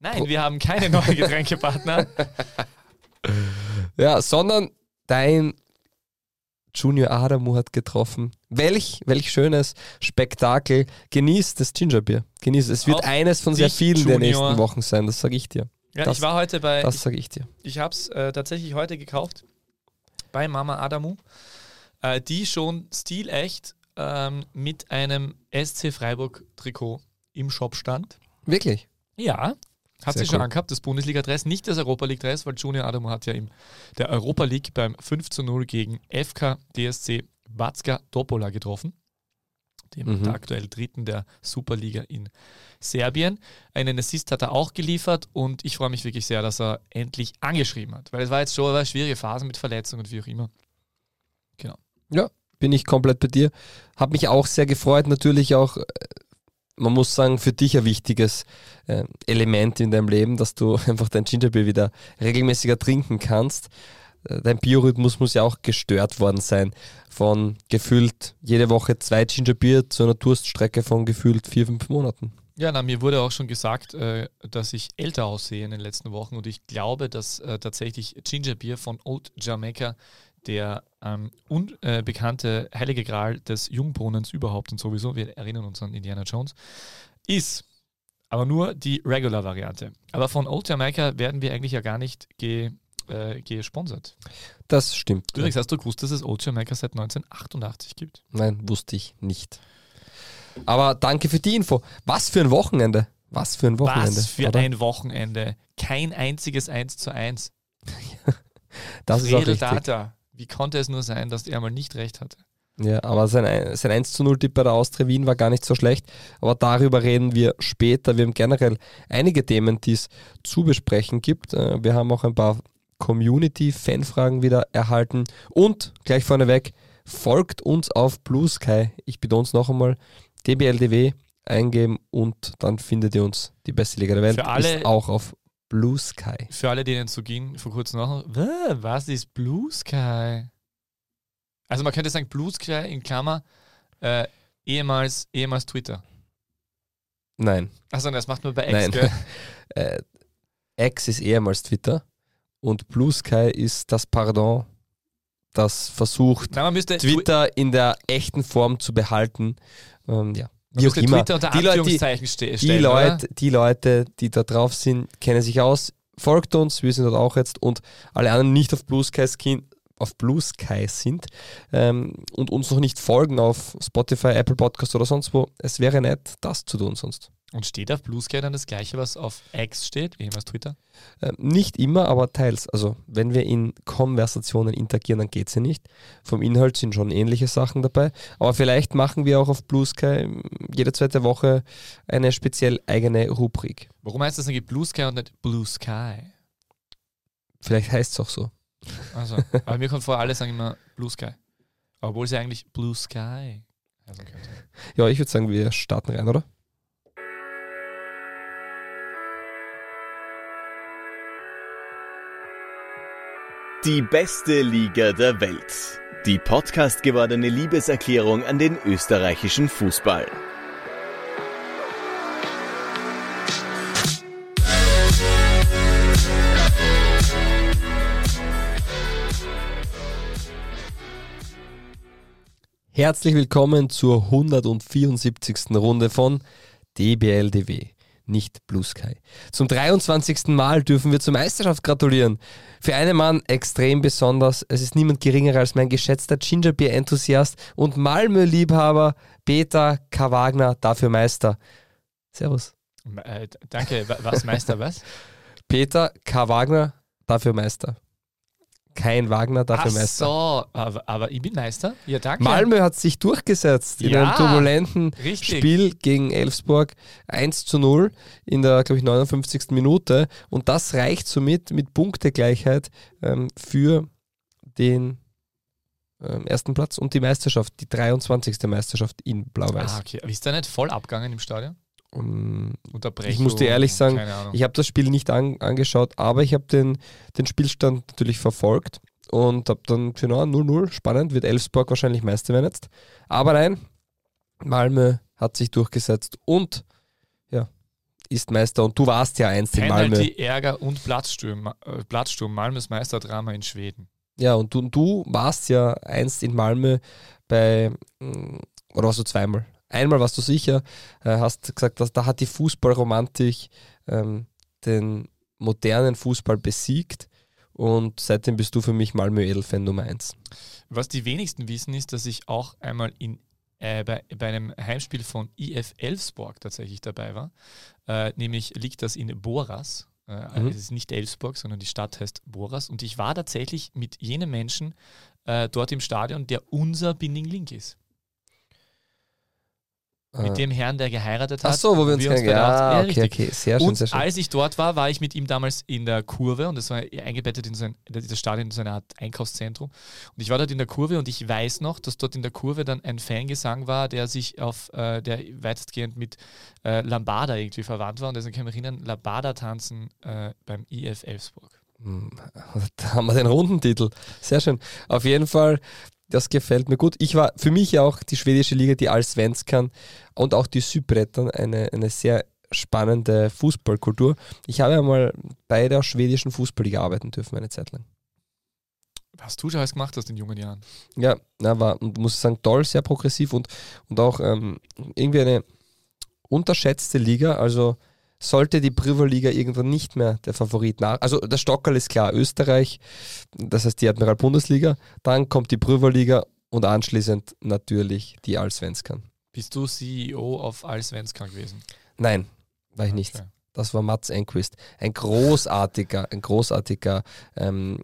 Nein, wir haben keine neuen Getränkepartner. Ja, sondern dein Junior Adamu hat getroffen. Welch, welch schönes Spektakel. Genieß das Gingerbier. Genieß es. Es wird Auf eines von sehr vielen der Junior. nächsten Wochen sein, das sage ich dir. Ja, Das- ich war heute bei, Das sage ich dir. ich habe es äh, tatsächlich heute gekauft bei Mama Adamu, äh, die schon stilecht ähm, mit einem SC Freiburg Trikot im Shop stand. Wirklich? Ja, hat Sehr sie schon cool. angehabt, das Bundesliga-Dress, nicht das Europa League-Dress, weil Junior Adamu hat ja im der Europa League beim 5 zu 0 gegen FK DSC Vacka Topola getroffen, dem Mhm. der aktuell Dritten der Superliga in Serbien. Einen Assist hat er auch geliefert und ich freue mich wirklich sehr, dass er endlich angeschrieben hat, weil es war jetzt schon eine schwierige Phase mit Verletzungen und wie auch immer. Ja, bin ich komplett bei dir. Hab mich auch sehr gefreut. Natürlich auch, äh, man muss sagen, für dich ein wichtiges äh, Element in deinem Leben, dass du einfach dein Gingerbier wieder regelmäßiger trinken kannst. Äh, Dein Biorhythmus muss ja auch gestört worden sein. Von gefühlt jede Woche zwei Gingerbier zu einer Durststrecke von gefühlt vier, fünf Monaten. Ja, na, mir wurde auch schon gesagt, äh, dass ich älter aussehe in den letzten Wochen und ich glaube, dass äh, tatsächlich Ginger Beer von Old Jamaica der ähm, unbekannte heilige Gral des Jungbrunnens überhaupt und sowieso, wir erinnern uns an Indiana Jones, ist. Aber nur die Regular-Variante. Aber von Old Jamaica werden wir eigentlich ja gar nicht ge, äh, gesponsert. Das stimmt. Übrigens hast du gewusst, dass es Old Jamaica seit 1988 gibt. Nein, wusste ich nicht. Aber danke für die Info. Was für ein Wochenende. Was für ein Wochenende. Was für oder? ein Wochenende. Kein einziges 1 zu 1. das ist auch Fredel richtig. Data. Wie konnte es nur sein, dass er mal nicht recht hatte? Ja, aber sein, ein- sein 1 zu 0 Tipp bei der Austria Wien war gar nicht so schlecht. Aber darüber reden wir später. Wir haben generell einige Themen, die es zu besprechen gibt. Äh, Wir haben auch ein paar Community-Fanfragen wieder erhalten. Und gleich vorneweg, folgt uns auf Blue Sky. Ich betone es noch einmal, dbldw eingeben und dann findet ihr uns. Die beste Liga der Welt Für alle- ist auch auf Blue Sky. Für alle, denen es so ging, vor kurzem noch, "Wä, was ist Blue Sky? Also man könnte sagen, Blue Sky in Klammer, äh, ehemals, ehemals Twitter. Nein. Achso, das macht man bei X, Nein. äh, X ist ehemals Twitter und Blue Sky ist das Pardon, das versucht, Nein, Twitter in der echten Form zu behalten. Ähm, ja. Wie auch müsste immer. Twitter unter Die Leute, die, die, stellen, oder? Leute, die Leute, die da drauf sind, kennen sich aus. Folgt uns, wir sind dort auch jetzt und alle anderen nicht auf Blue Sky, Skin, auf Blue Sky sind ähm, und uns noch nicht folgen auf Spotify, Apple Podcast oder sonst wo. Es wäre nett, das zu tun sonst. Und steht auf Blue Sky dann das gleiche, was auf X steht, ehemals Twitter? Ähm, nicht immer, aber teils. Also wenn wir in Konversationen interagieren, dann geht es ja nicht. Vom Inhalt sind schon ähnliche Sachen dabei. Aber vielleicht machen wir auch auf Blue Sky jede zweite Woche eine speziell eigene Rubrik. Warum heißt das eigentlich Blue Sky und nicht Blue Sky? Vielleicht heißt es auch so. Also, aber mir kommt vor, alle sagen immer Blue Sky. Obwohl sie eigentlich Blue Sky heißen könnte. Ja, ich würde sagen, wir starten rein, oder? Die beste Liga der Welt. Die Podcast gewordene Liebeserklärung an den österreichischen Fußball. Herzlich willkommen zur 174. Runde von DBLDW, nicht Blue Sky. Zum 23. Mal dürfen wir zur Meisterschaft gratulieren. Für einen Mann extrem besonders. Es ist niemand geringer als mein geschätzter Gingerbeer-Enthusiast und Malmö-Liebhaber Peter K. Wagner, dafür Meister. Servus. Äh, danke, Wa- was Meister, was? Peter K. Wagner, dafür Meister. Kein Wagner, dafür Ach Meister. so, aber, aber ich bin Meister? Ja, danke. Malmö hat sich durchgesetzt in Ja, einem turbulenten richtig. Spiel gegen Elfsborg 1 zu 0 in der, glaube ich, 59. Minute. Und das reicht somit mit Punktegleichheit ähm, für den ähm, ersten Platz und die Meisterschaft, die 23. Meisterschaft in Blau-Weiß. Ah, okay. Aber ist der nicht voll abgegangen im Stadion? Um, Unterbrechung? Ich muss dir ehrlich sagen, ich habe das Spiel nicht an, angeschaut, aber ich habe den, den Spielstand natürlich verfolgt und habe dann für na, 0-0, spannend, wird Elfsborg wahrscheinlich Meister werden jetzt. Aber nein, Malmö hat sich durchgesetzt und ja, ist Meister und du warst ja einst in Malmö. Penalty, Ärger und Platzsturm. Äh, Platzsturm. Malmös Meisterdrama in Schweden. Ja, und du, du warst ja einst in Malmö bei, mm, oder warst du zweimal? Einmal warst du sicher, äh, hast gesagt, dass, da hat die Fußballromantik ähm, den modernen Fußball besiegt und seitdem bist du für mich Malmö Edelfan Nummer 1. Was die wenigsten wissen, ist, dass ich auch einmal in, äh, bei, bei einem Heimspiel von IF Elfsborg tatsächlich dabei war. Äh, nämlich liegt das in Boras. Äh, Mhm. Es ist nicht Elfsborg, sondern die Stadt heißt Boras. Und ich war tatsächlich mit jenem Menschen äh, dort im Stadion, der unser Binding Link ist. Mit dem Herrn, der geheiratet hat. Ach so, wo wir uns, der Hochzeit- Ja, okay, richtig. okay, sehr schön, Und sehr schön. als ich dort war, war ich mit ihm damals in der Kurve und das war eingebettet in so ein, das Stadion in so eine Art Einkaufszentrum. Und ich war dort in der Kurve und ich weiß noch, dass dort in der Kurve dann ein Fangesang war, der sich auf, äh, der weitestgehend mit äh, Lambada irgendwie verwandt war. Und deswegen kann ich mich erinnern, Lambada tanzen äh, beim IF Elfsburg. Hm, Da haben wir den Rundentitel. Sehr schön. Auf jeden Fall, das gefällt mir gut. Ich war für mich ja auch die schwedische Liga, die Allsvenskan und auch die Südbrettern eine, eine sehr spannende Fußballkultur. Ich habe einmal bei der schwedischen Fußballliga arbeiten dürfen, eine Zeit lang. Was du schon alles gemacht hast in jungen Jahren. Ja, na, war, und muss ich sagen, toll, sehr progressiv und, und auch ähm, irgendwie eine unterschätzte Liga. Also sollte die Priva-Liga irgendwann nicht mehr der Favorit nach. Also der Stockerl ist klar, Österreich, das heißt die Admiral-Bundesliga, dann kommt die Priva-Liga und anschließend natürlich die Allsvenskan. Bist du CEO auf Allsvenskan gewesen? Nein, war ich nicht. Okay. Das war Mats Enquist. Ein großartiger, ein großartiger ähm,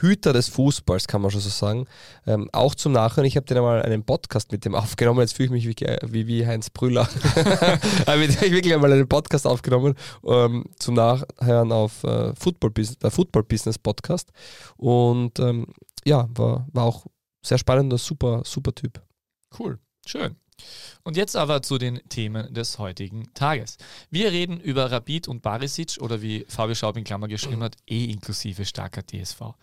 Hüter des Fußballs, kann man schon so sagen. Ähm, auch zum Nachhören. Ich habe den einmal einen Podcast mit dem aufgenommen. Jetzt fühle ich mich wie, wie, wie Heinz Brüller. Aber dem habe ich wirklich einmal einen Podcast aufgenommen ähm, zum Nachhören auf äh, Football Business, der Football Business Podcast. Und ähm, ja, war, war auch sehr spannender, super, super Typ. Cool, schön. Und jetzt aber zu den Themen des heutigen Tages. Wir reden über Rapid und Barisic oder wie Fabio Schaub in Klammer geschrieben hat, E inklusive starker DSV.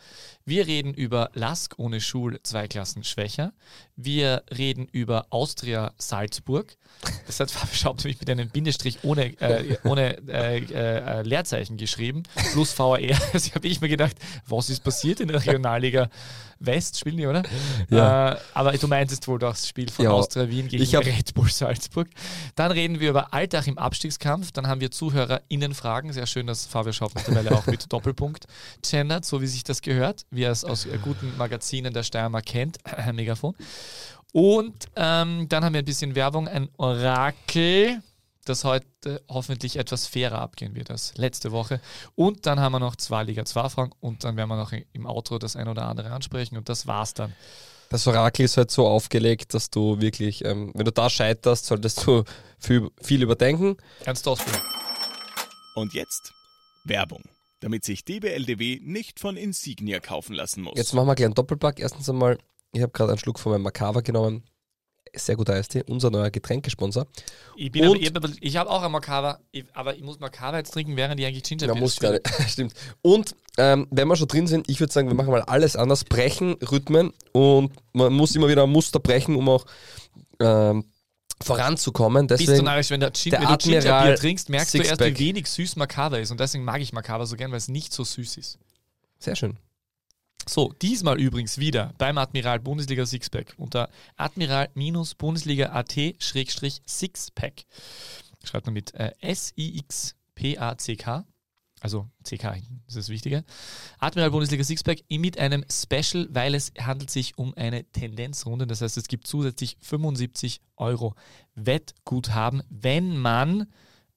Wir reden über Lask ohne Schul zwei Klassen schwächer. Wir reden über Austria Salzburg. Das hat Fabio Schaub nämlich mit einem Bindestrich ohne, äh, ohne äh, äh, Leerzeichen geschrieben, plus VR. Also habe ich mir gedacht, was ist passiert in der Regionalliga West? Spielen die, oder? Ja. Äh, aber du meintest wohl das Spiel von Ja, Austria Wien gegen ich hab- Red Bull Salzburg. Dann reden wir über Alltag im Abstiegskampf. Dann haben wir ZuhörerInnen-Fragen. Sehr schön, dass Fabio Schaub mittlerweile auch mit Doppelpunkt gendert, so wie sich das gehört, wie er es aus äh, guten Magazinen der Steiermark kennt. Megafon. Und ähm, dann haben wir ein bisschen Werbung, ein Orakel, das heute hoffentlich etwas fairer abgehen wird als letzte Woche. Und dann haben wir noch zwei Liga 2 Fragen und dann werden wir noch im Outro das ein oder andere ansprechen und das war's dann. Das Orakel ist halt so aufgelegt, dass du wirklich, ähm, wenn du da scheiterst, solltest du viel, viel überdenken. Ernst ausführen. Und jetzt Werbung, damit sich DBLDW nicht von Insignia kaufen lassen muss. Jetzt machen wir gleich einen Doppelpack. Erstens einmal, ich habe gerade einen Schluck von meinem Macava genommen. Sehr guter Eistee, unser neuer Getränkesponsor. Ich, bin aber, ich, hab- ich habe auch ein Macava, ich- aber ich muss Macava jetzt trinken, während ich eigentlich Ginger Beer muss gerade, stimmt. Und ähm, wenn wir schon drin sind, ich würde sagen, wir machen mal alles anders, brechen Rhythmen und man muss immer wieder ein Muster brechen, um auch ähm, voranzukommen. Bist du Deswegen, narrisch, wenn, der Gin, der wenn du Ginger Admiral Beer trinkst, merkst du erst, Sixpack. wie wenig süß Macava ist. Und deswegen mag ich Macava so gern, weil es nicht so süß ist. sehr schön. So, diesmal übrigens wieder beim Admiral Bundesliga Sixpack unter admiral-bundesliga.at-sixpack. Schreibt man mit äh, S-I-X-P-A-C-K, also CK hinten, das ist das Wichtige. Admiral Bundesliga Sixpack mit einem Special, weil es handelt sich um eine Tendenzrunde. Das heißt, es gibt zusätzlich 75 Euro Wettguthaben, wenn man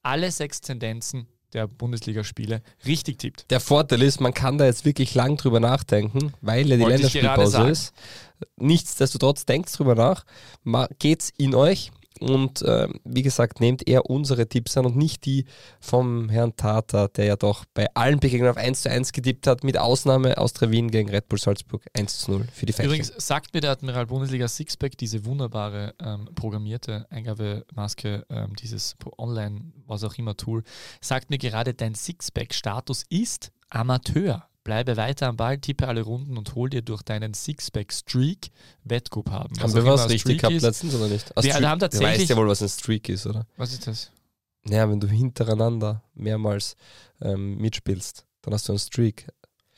alle sechs Tendenzen der Bundesligaspiele richtig tippt. Der Vorteil ist, man kann da jetzt wirklich lang drüber nachdenken, weil ja die Wollte Länderspielpause ist. Nichtsdestotrotz, denkt drüber nach, geht's in euch und ähm, wie gesagt, nehmt eher unsere Tipps an und nicht die vom Herrn Tata, der ja doch bei allen Begegnungen auf 1 zu 1 getippt hat, mit Ausnahme Austria Wien gegen Red Bull Salzburg 1 zu 0 für die Fähnchen. Übrigens sagt mir der Admiral Bundesliga Sixpack diese wunderbare ähm, programmierte Eingabemaske, ähm, dieses Online, was auch immer Tool, sagt mir gerade, dein Sixpack-Status ist Amateur. Bleibe weiter am Ball, tippe alle Runden und hol dir durch deinen Sixpack-Streak Wettguthaben. haben auch wir was richtig Streak gehabt letztens oder nicht? Wir haben Du tatsächlich- weißt ja wohl, was ein Streak ist, oder? Was ist das? Naja, wenn du hintereinander mehrmals ähm, mitspielst, dann hast du einen Streak.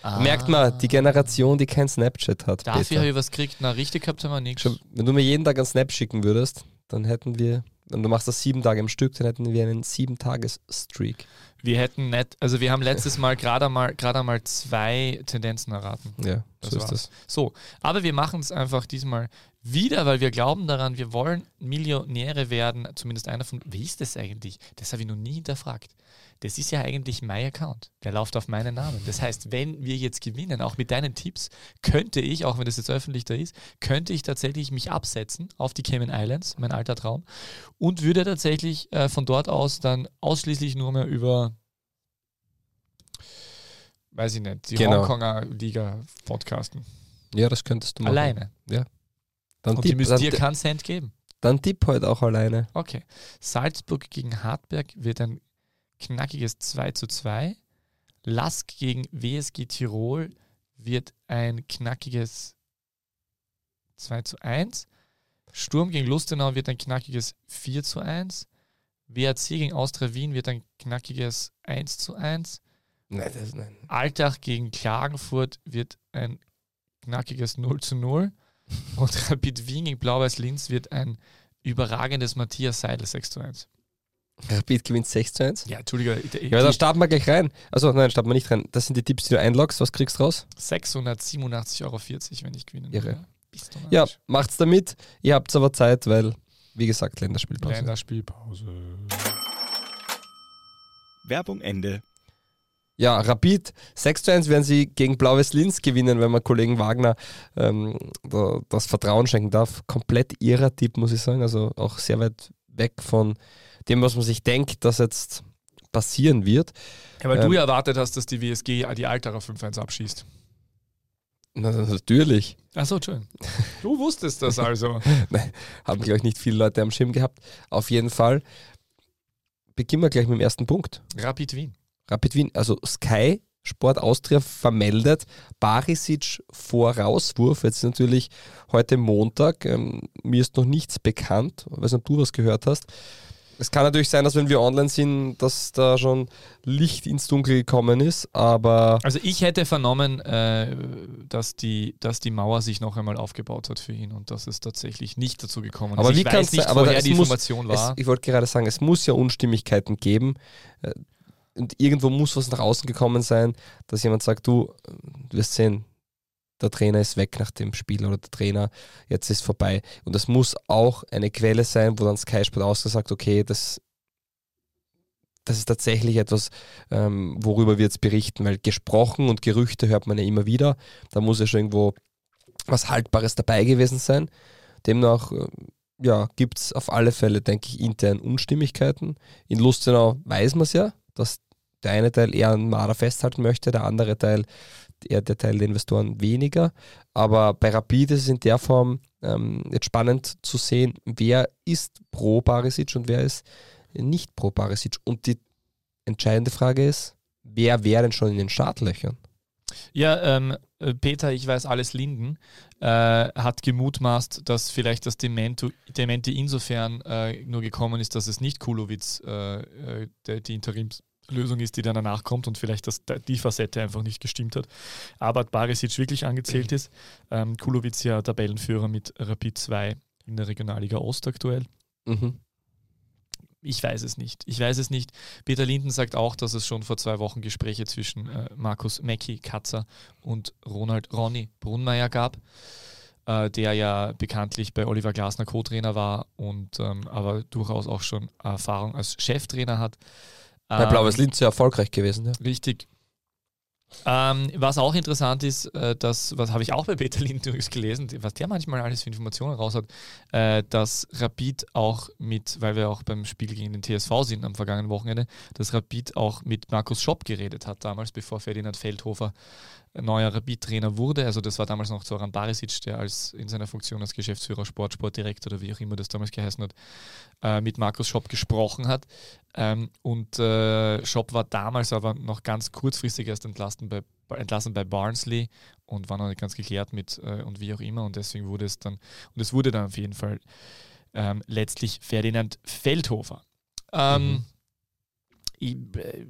Ah. Merkt man, die Generation, die kein Snapchat hat. Dafür habe ich was gekriegt. Na, richtig gehabt haben wir nichts. Wenn du mir jeden Tag einen Snap schicken würdest, dann hätten wir, und du machst das sieben Tage im Stück, dann hätten wir einen sieben-Tages-Streak. Wir hätten nicht, also wir haben letztes Mal gerade einmal, gerade einmal zwei Tendenzen erraten. Ja, Das so ist das. So, aber wir machen es einfach diesmal wieder, weil wir glauben daran, wir wollen Millionäre werden. Zumindest einer von. Wie ist das eigentlich? Das habe ich noch nie hinterfragt. Das ist ja eigentlich mein Account. Der läuft auf meinen Namen. Das heißt, wenn wir jetzt gewinnen, auch mit deinen Tipps, könnte ich, auch wenn das jetzt öffentlich da ist, könnte ich tatsächlich mich absetzen auf die Cayman Islands, mein alter Traum, und würde tatsächlich äh, von dort aus dann ausschließlich nur mehr über, weiß ich nicht, die Genau. Hongkonger Liga podcasten. Ja, das könntest du machen. Alleine. Dann Und die tipp, müssen dann, dir keinen Cent geben. dann tipp heute auch alleine. Okay. Salzburg gegen Hartberg wird ein knackiges 2 zu 2. Lask gegen WSG Tirol wird ein knackiges 2 zu 1. Sturm gegen Lustenau wird ein knackiges 4 zu 1. WAC gegen Austria Wien wird ein knackiges 1 zu 1. Nein, das, nein. Altach gegen Klagenfurt wird ein knackiges 0 zu 0. Und Rapid Wien gegen Blau-Weiß Linz wird ein überragendes Matthias Seidel 6 zu 1. Rapid gewinnt 6 zu 1. Ja, Entschuldige. Ja, dann starten wir gleich rein. Also nein, starten wir nicht rein. Das sind die Tipps, die du einloggst. Was kriegst du raus? 687,40 Euro, wenn ich gewinnen Irre. würde. Bist du Ja, macht's damit. Ihr habt aber Zeit, weil, wie gesagt, Länderspielpause. Länderspielpause. Werbung Ende. Ja, Rapid 6 zu 1 werden sie gegen Blaues Linz gewinnen, wenn man Kollegen Wagner ähm, da, das Vertrauen schenken darf. Komplett ihrer Tipp, muss ich sagen. Also auch sehr weit weg von dem, was man sich denkt, dass jetzt passieren wird. Ja, weil Ähm, du ja erwartet hast, dass die WSG die Alterer 5-1 abschießt. Na, natürlich. Achso, Entschuldigung. Du wusstest das also. Haben, glaube ich, nicht viele Leute am Schirm gehabt. Auf jeden Fall beginnen wir gleich mit dem ersten Punkt. Rapid Wien. Rapid Wien, also Sky Sport Austria vermeldet Barisic vor Rauswurf. Jetzt ist natürlich heute Montag. Ähm, mir ist noch nichts bekannt. Ich weiß nicht, ob du was gehört hast. Es kann natürlich sein, dass wenn wir online sind, dass da schon Licht ins Dunkel gekommen ist, aber Also ich hätte vernommen, äh, dass, die, dass die Mauer sich noch einmal aufgebaut hat für ihn und dass es tatsächlich nicht dazu gekommen ist. Aber ich wie weiß kann's nicht, aber woher es die muss- Information es, war. ich wollte gerade sagen, es muss ja Unstimmigkeiten geben. Äh, Und irgendwo muss was nach außen gekommen sein, dass jemand sagt, du, du wirst sehen, der Trainer ist weg nach dem Spiel oder der Trainer, jetzt ist vorbei. Und das muss auch eine Quelle sein, wo dann Sky Sport ausgesagt, okay, das, das ist tatsächlich etwas, ähm, worüber wir jetzt berichten, weil gesprochen und Gerüchte hört man ja immer wieder. Da muss ja schon irgendwo was Haltbares dabei gewesen sein. Demnach äh, ja, gibt es auf alle Fälle, denke ich, intern Unstimmigkeiten. In Lustenau weiß man es ja, dass der eine Teil eher an Marder festhalten möchte, der andere Teil, eher der Teil der Investoren weniger. Aber bei Rapid ist es in der Form ähm, jetzt spannend zu sehen, wer ist pro Barisic und wer ist nicht pro Barisic. Und die entscheidende Frage ist, wer wäre denn schon in den Startlöchern? Ja, ähm, äh, Peter, ich weiß alles Linden, äh, hat gemutmaßt, dass vielleicht das Demento, Dementi insofern äh, nur gekommen ist, dass es nicht Kulowitz äh, äh, die Interimslösung ist, die dann danach kommt und vielleicht dass da- die Facette einfach nicht gestimmt hat. Aber Barisic wirklich angezählt ist. Ähm, Kulowitz ja Tabellenführer mit Rapid 2 in der Regionalliga Ost aktuell. Mhm. Ich weiß es nicht. Ich weiß es nicht. Peter Linden sagt auch, dass es schon vor zwei Wochen Gespräche zwischen äh, Markus Mecki, Katzer und Ronald Ronny Brunmeier gab, äh, der ja bekanntlich bei Oliver Glasner Co-Trainer war und ähm, aber durchaus auch schon Erfahrung als Cheftrainer hat. Bei Ähm, Blaues Linz sehr erfolgreich gewesen. Ja. Richtig. Ähm, was auch interessant ist, äh, das, was habe ich auch bei Peter Lind übrigens gelesen, was der manchmal alles für Informationen raus hat, äh, dass Rapid auch mit, weil wir auch beim Spiel gegen den TSV sind am vergangenen Wochenende, dass Rapid auch mit Markus Schopp geredet hat damals, bevor Ferdinand Feldhofer neuer Rapid-Trainer wurde. Also das war damals noch Zoran Barisic, der als in seiner Funktion als Geschäftsführer Sport, Sportdirektor oder wie auch immer das damals geheißen hat, äh, mit Markus Schopp gesprochen hat. Ähm, und äh, Schopp war damals aber noch ganz kurzfristig erst entlassen bei, entlassen bei Barnsley und war noch nicht ganz geklärt mit äh, und wie auch immer. Und deswegen wurde es dann, und es wurde dann auf jeden Fall ähm, letztlich Ferdinand Feldhofer. Ähm, Mhm. ich, äh,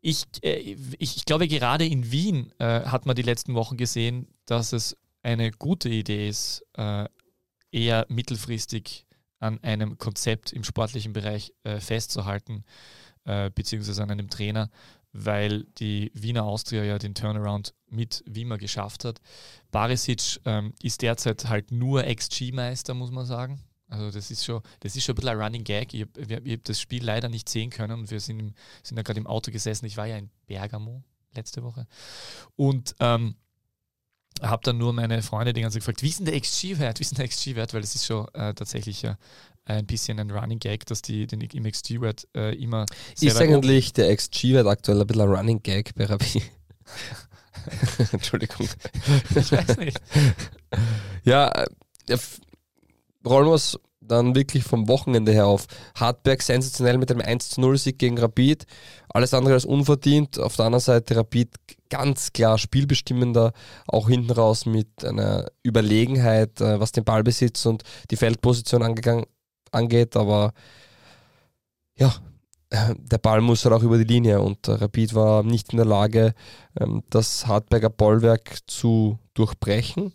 ich, äh, ich, ich, glaube, gerade in Wien äh, hat man die letzten Wochen gesehen, dass es eine gute Idee ist, äh, eher mittelfristig an einem Konzept im sportlichen Bereich äh, festzuhalten, äh, beziehungsweise an einem Trainer, weil die Wiener Austria ja den Turnaround mit Wiemer geschafft hat. Barisic ähm, ist derzeit halt nur XG-Meister, muss man sagen. Also das ist schon, das ist schon ein bisschen ein Running Gag. Ich habe hab das Spiel leider nicht sehen können und wir sind, im, sind ja gerade im Auto gesessen. Ich war ja in Bergamo letzte Woche. Und ähm, habe dann nur meine Freunde die ganze Zeit gefragt, wie ist denn der XG-Wert? Wie ist denn der XG-Wert? Weil es ist schon äh, tatsächlich ja ein bisschen ein Running Gag, dass die den im XG-Wert äh, immer. Ist eigentlich der XG-Wert aktuell ein bisschen ein Running Gag, Berabi? Entschuldigung. ich weiß nicht. Ja, äh, wir es dann wirklich vom Wochenende her auf. Hartberg sensationell mit einem 1 0 Sieg gegen Rapid. Alles andere als unverdient. Auf der anderen Seite Rapid ganz klar spielbestimmender, auch hinten raus mit einer Überlegenheit, äh, was den Ballbesitz und die Feldposition angeht. Aber ja, der Ball muss halt auch über die Linie und Rapid war nicht in der Lage, ähm, das Hartberger Bollwerk zu durchbrechen,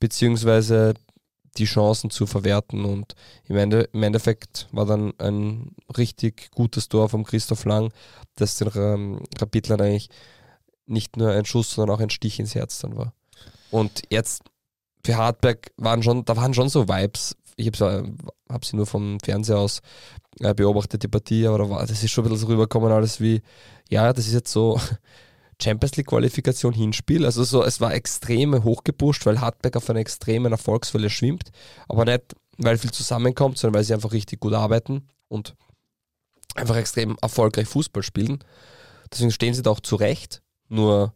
beziehungsweise die Chancen zu verwerten. Und im, Ende, im Endeffekt war dann ein richtig gutes Tor von Christoph Lang, das den ähm, Kapitlern eigentlich nicht nur ein Schuss, sondern auch ein Stich ins Herz dann war. Und jetzt für Hartberg waren schon, da waren schon so Vibes. Ich habe äh, hab sie nur vom Fernseher aus äh, beobachtet, die Partie, aber da war, das ist schon ein bisschen so rübergekommen, alles wie, ja, das ist jetzt so Champions League Qualifikation Hinspiel. Also so, es war extrem hochgepusht, weil Hartberg auf einer extremen Erfolgswelle schwimmt. Aber nicht, weil viel zusammenkommt, sondern weil sie einfach richtig gut arbeiten und einfach extrem erfolgreich Fußball spielen. Deswegen stehen sie da auch zurecht. Nur,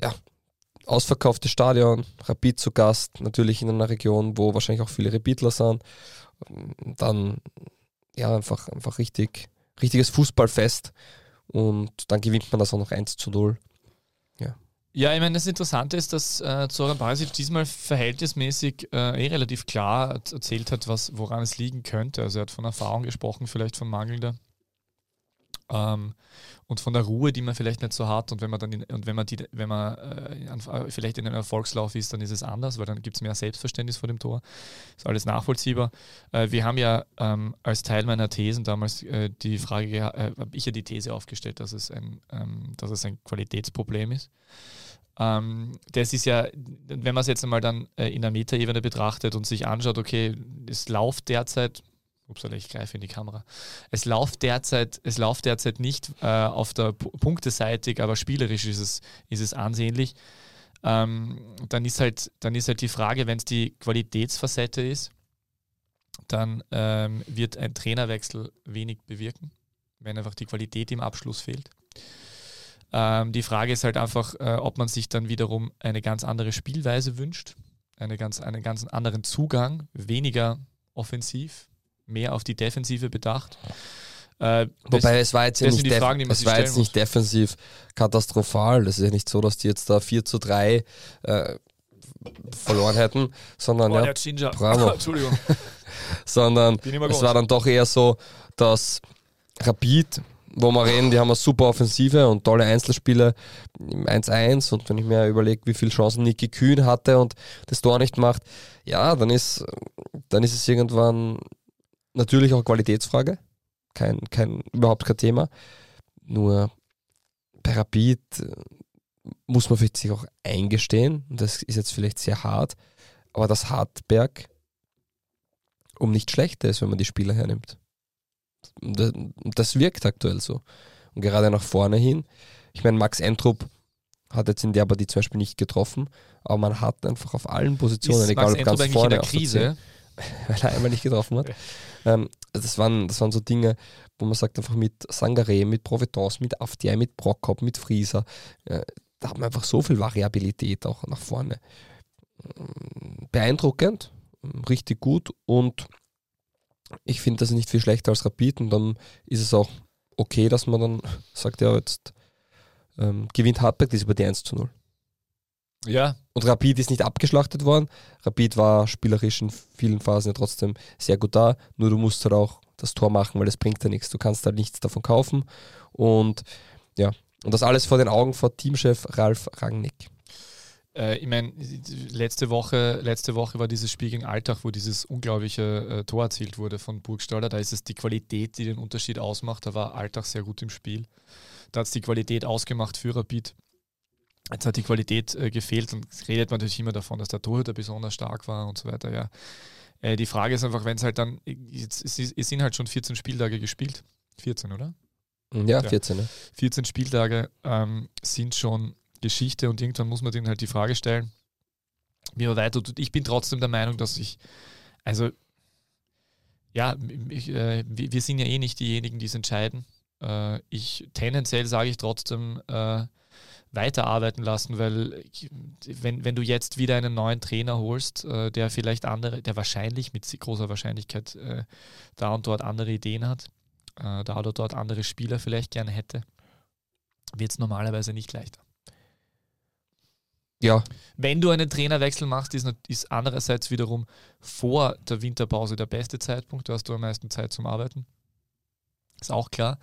ja, ausverkauftes Stadion, Rapid zu Gast, natürlich in einer Region, wo wahrscheinlich auch viele Rapidler sind. Dann, ja, einfach, einfach richtig, richtiges Fußballfest. Und dann gewinnt man das auch noch 1 zu 0. Ja. Ja, ich meine, das Interessante ist, dass äh, Zoran Barisic diesmal verhältnismäßig äh, eh relativ klar erzählt hat, was, woran es liegen könnte. Also er hat von Erfahrung gesprochen, vielleicht von mangelnder ähm, und von der Ruhe, die man vielleicht nicht so hat. Und wenn man dann in, und wenn man die, wenn man äh, vielleicht in einem Erfolgslauf ist, dann ist es anders, weil dann gibt es mehr Selbstverständnis vor dem Tor. Ist alles nachvollziehbar. Äh, wir haben ja ähm, als Teil meiner Thesen damals äh, die Frage, äh, habe ich ja die These aufgestellt, dass es ein, ähm, dass es ein Qualitätsproblem ist. Ähm, das ist ja, wenn man es jetzt einmal dann äh, in der Metaebene betrachtet und sich anschaut, okay, es läuft derzeit Upsala, ich greife in die Kamera. Es läuft derzeit, es läuft derzeit nicht äh, auf der P Punkteseitig, aber spielerisch ist es, ist es ansehnlich. Ähm, dann, ist halt, dann ist halt die Frage, wenn es die Qualitätsfacette ist, dann ähm, wird ein Trainerwechsel wenig bewirken, wenn einfach die Qualität im Abschluss fehlt. Ähm, die Frage ist halt einfach, äh, ob man sich dann wiederum eine ganz andere Spielweise wünscht, eine ganz, einen ganz anderen Zugang, weniger offensiv, mehr auf die Defensive bedacht. Äh, Wobei es war jetzt, ja nicht, Fragen, es war jetzt nicht defensiv katastrophal. Es ist ja nicht so, dass die jetzt da 4 zu 3 äh, verloren hätten, sondern oh, ja, bravo. Entschuldigung. sondern es war dann doch eher so, dass Rapid, wo wir reden, die haben eine super Offensive und tolle Einzelspiele im 1-1 und wenn ich mir überlege, wie viele Chancen Niki Kühn hatte und das Tor nicht macht, ja, dann ist, dann ist es irgendwann Natürlich auch Qualitätsfrage, kein, kein, überhaupt kein Thema. Nur bei Rapid äh, muss man sich auch eingestehen, und das ist jetzt vielleicht sehr hart, aber dass Hartberg um nicht schlechter ist, wenn man die Spieler hernimmt. Das, das wirkt aktuell so. Und gerade nach vorne hin, ich meine, Max Entrup hat jetzt in der Partie zum Beispiel nicht getroffen, aber man hat einfach auf allen Positionen, ist egal Max ob Entrup ganz vorne in der Krise, weil er einmal nicht getroffen hat. Ähm, das, waren, das waren so Dinge, wo man sagt, einfach mit Sangare, mit Providence, mit Afdiay, mit Prokop, mit Frieser, äh, da hat man einfach so viel Variabilität auch nach vorne. Ähm, beeindruckend, richtig gut und ich finde das nicht viel schlechter als Rapid und dann ist es auch okay, dass man dann sagt, ja, jetzt ähm, gewinnt Hartberg das über die 1 zu 0. Ja. Und Rapid ist nicht abgeschlachtet worden. Rapid war spielerisch in vielen Phasen ja trotzdem sehr gut da. Nur du musst halt auch das Tor machen, weil das bringt ja nichts. Du kannst da nichts davon kaufen. Und ja, und das alles vor den Augen von Teamchef Ralf Rangnick. Äh, ich meine, letzte Woche, letzte Woche war dieses Spiel gegen Alltag, wo dieses unglaubliche äh, Tor erzielt wurde von Burgstaller. Da ist es die Qualität, die den Unterschied ausmacht. Da war Alltag sehr gut im Spiel. Da hat es die Qualität ausgemacht für Rapid. Jetzt hat die Qualität äh, gefehlt und redet man natürlich immer davon, dass der Torhüter besonders stark war und so weiter. Ja. Äh, die Frage ist einfach, wenn es halt dann, jetzt, es, es sind halt schon 14 Spieltage gespielt. 14, oder? Ja, 14. Ja. 14 Spieltage ähm, sind schon Geschichte und irgendwann muss man denen halt die Frage stellen, wie man weiter tut. Ich bin trotzdem der Meinung, dass ich, also ja, ich, äh, wir sind ja eh nicht diejenigen, die es entscheiden. Äh, ich tendenziell sage ich trotzdem äh, weiterarbeiten lassen, weil wenn, wenn du jetzt wieder einen neuen Trainer holst, äh, der vielleicht andere, der wahrscheinlich mit großer Wahrscheinlichkeit äh, da und dort andere Ideen hat, äh, da oder dort andere Spieler vielleicht gerne hätte, wird es normalerweise nicht leichter. Ja. Wenn du einen Trainerwechsel machst, ist, ist andererseits wiederum vor der Winterpause der beste Zeitpunkt. Da hast du am meisten Zeit zum Arbeiten. Ist auch klar.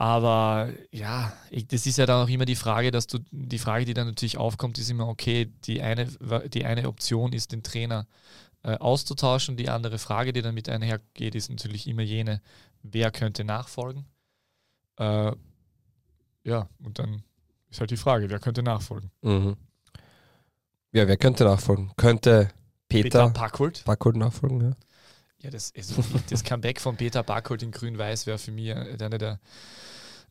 Aber ja, ich, das ist ja dann auch immer die Frage, dass du, die Frage, die dann natürlich aufkommt, ist immer, okay, die eine, die eine Option ist, den Trainer äh, auszutauschen. Die andere Frage, die damit einhergeht, ist natürlich immer jene, wer könnte nachfolgen? Äh, ja, und dann ist halt die Frage, wer könnte nachfolgen? Mhm. Ja, wer könnte nachfolgen? Könnte Peter, Peter Packholt? Packholt nachfolgen, ja. Ja, das, also, das Comeback von Peter Backholt in Grün-Weiß wäre für mich eine der,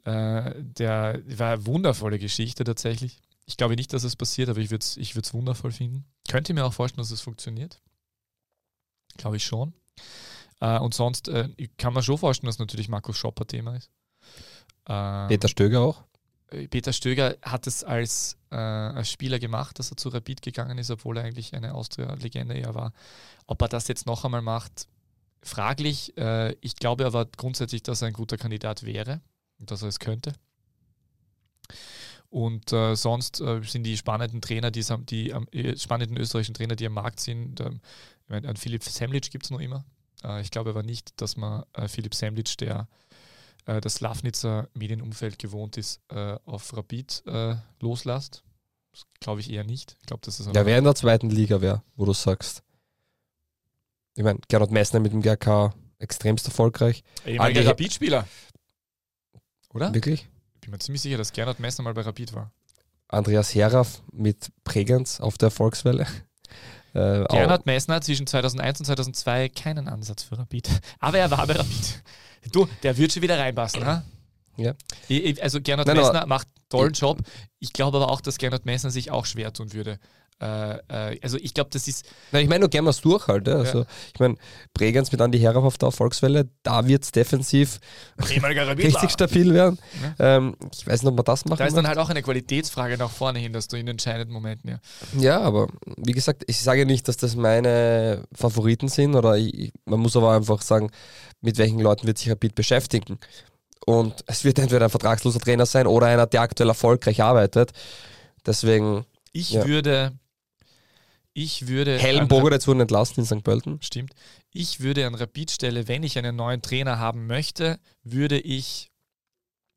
äh, der war eine wundervolle Geschichte tatsächlich. Ich glaube nicht, dass es passiert, aber ich würde es ich wundervoll finden. Könnte mir auch vorstellen, dass es funktioniert. Glaube ich schon. Äh, und sonst äh, kann man schon vorstellen, dass natürlich Markus Schopper Thema ist. Ähm, Peter Stöger auch? Äh, Peter Stöger hat es als, äh, als Spieler gemacht, dass er zu Rapid gegangen ist, obwohl er eigentlich eine Austria-Legende eher war. Ob er das jetzt noch einmal macht, fraglich. Äh, ich glaube aber grundsätzlich, dass er ein guter Kandidat wäre und dass er es könnte. Und äh, sonst äh, sind die spannenden Trainer, die, die äh, spannenden österreichischen Trainer, die am Markt sind, ähm, ich meine, an Philipp Semlic gibt es noch immer. Äh, ich glaube aber nicht, dass man äh, Philipp Semlic, der das Lafnitzer Medienumfeld gewohnt ist, auf Rapid loslässt. Das glaube ich eher nicht. Ich glaube, das ist ja, wer in der zweiten Liga wäre, wo du sagst ich meine, Gernot Messner mit dem GRK extremst erfolgreich. Ehemaliger Rapid-Spieler. Oder? Wirklich? Ich bin mir ziemlich sicher, dass Gernot Messner mal bei Rapid war. Andreas Heraf mit Prägenz auf der Erfolgswelle. Äh, Gernot Messner zwischen 2001 und 2002 keinen Ansatz für Rapid. Aber er war bei Rapid. Du, der wird schon wieder reinpassen, ha? Ja. Also Gernot Nein, Messner macht einen tollen Job. Ich glaube aber auch, dass Gernot Messner sich auch schwer tun würde, äh, äh, also ich glaube, das ist. Nein, ich meine nur gerne was durch halt. Ja. Also, Ich meine, Bregenz mit Andi Herauf auf der Erfolgswelle, da wird es defensiv richtig stabil werden. Ja. Ähm, ich weiß nicht, ob man das machen Da ist dann halt auch eine Qualitätsfrage nach vorne hin, dass du in entscheidenden Momenten, ja. Ja, aber wie gesagt, ich sage nicht, dass das meine Favoriten sind oder ich, man muss aber einfach sagen, mit welchen Leuten wird sich Rapid beschäftigen. Und es wird entweder ein vertragsloser Trainer sein oder einer, der aktuell erfolgreich arbeitet. Deswegen. Ich ja. würde ich würde. Helen Bogoretz wurden entlassen in St. Pölten. Stimmt. Ich würde an Rapid-Stelle, wenn ich einen neuen Trainer haben möchte, würde ich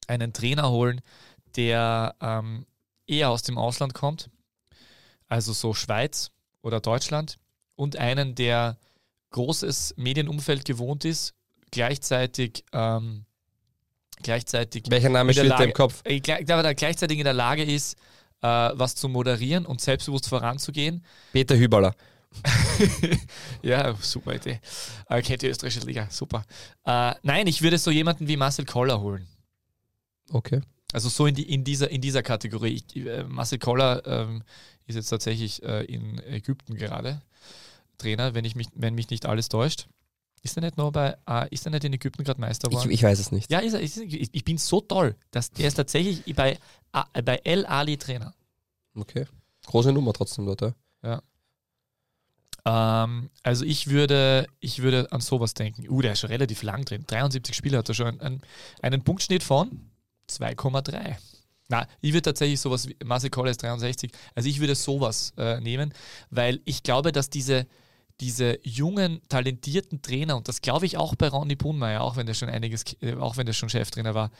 einen Trainer holen, der ähm, eher aus dem Ausland kommt, also so Schweiz oder Deutschland, und einen, der großes Medienumfeld gewohnt ist, gleichzeitig ähm, gleichzeitig. Welcher Name steht dir im Kopf? Äh, gleichzeitig in der Lage ist, äh, was zu moderieren und selbstbewusst voranzugehen. Peter Hüballer. ja, super Idee. Äh, kennt die österreichische Liga, super. Äh, nein, ich würde so jemanden wie Marcel Koller holen. Okay. Also so in, die, in, dieser, in dieser Kategorie. Ich, äh, Marcel Koller ähm, ist jetzt tatsächlich äh, in Ägypten gerade Trainer, wenn, ich mich, wenn mich nicht alles täuscht. Ist er nicht noch bei, uh, ist er nicht in Ägypten gerade Meister geworden? Ich, ich, weiß es nicht. Ja, ist er, ist, ich, ich bin so toll, dass der ist tatsächlich bei, uh, bei El Ali Trainer. Okay. Große Nummer trotzdem dort, ja. Ja. Ähm, also ich würde, ich würde an sowas denken. Uh, der ist schon relativ lang drin. 73 Spiele hat er schon. Einen, einen Punktschnitt von 2,3. Na, ich würde tatsächlich sowas wie Marcel Koller ist 63. Also ich würde sowas äh, nehmen, weil ich glaube, dass diese diese jungen, talentierten Trainer, und das glaube ich auch bei Ronny Brunmeier, auch wenn der schon einiges, äh, auch wenn der schon Cheftrainer war,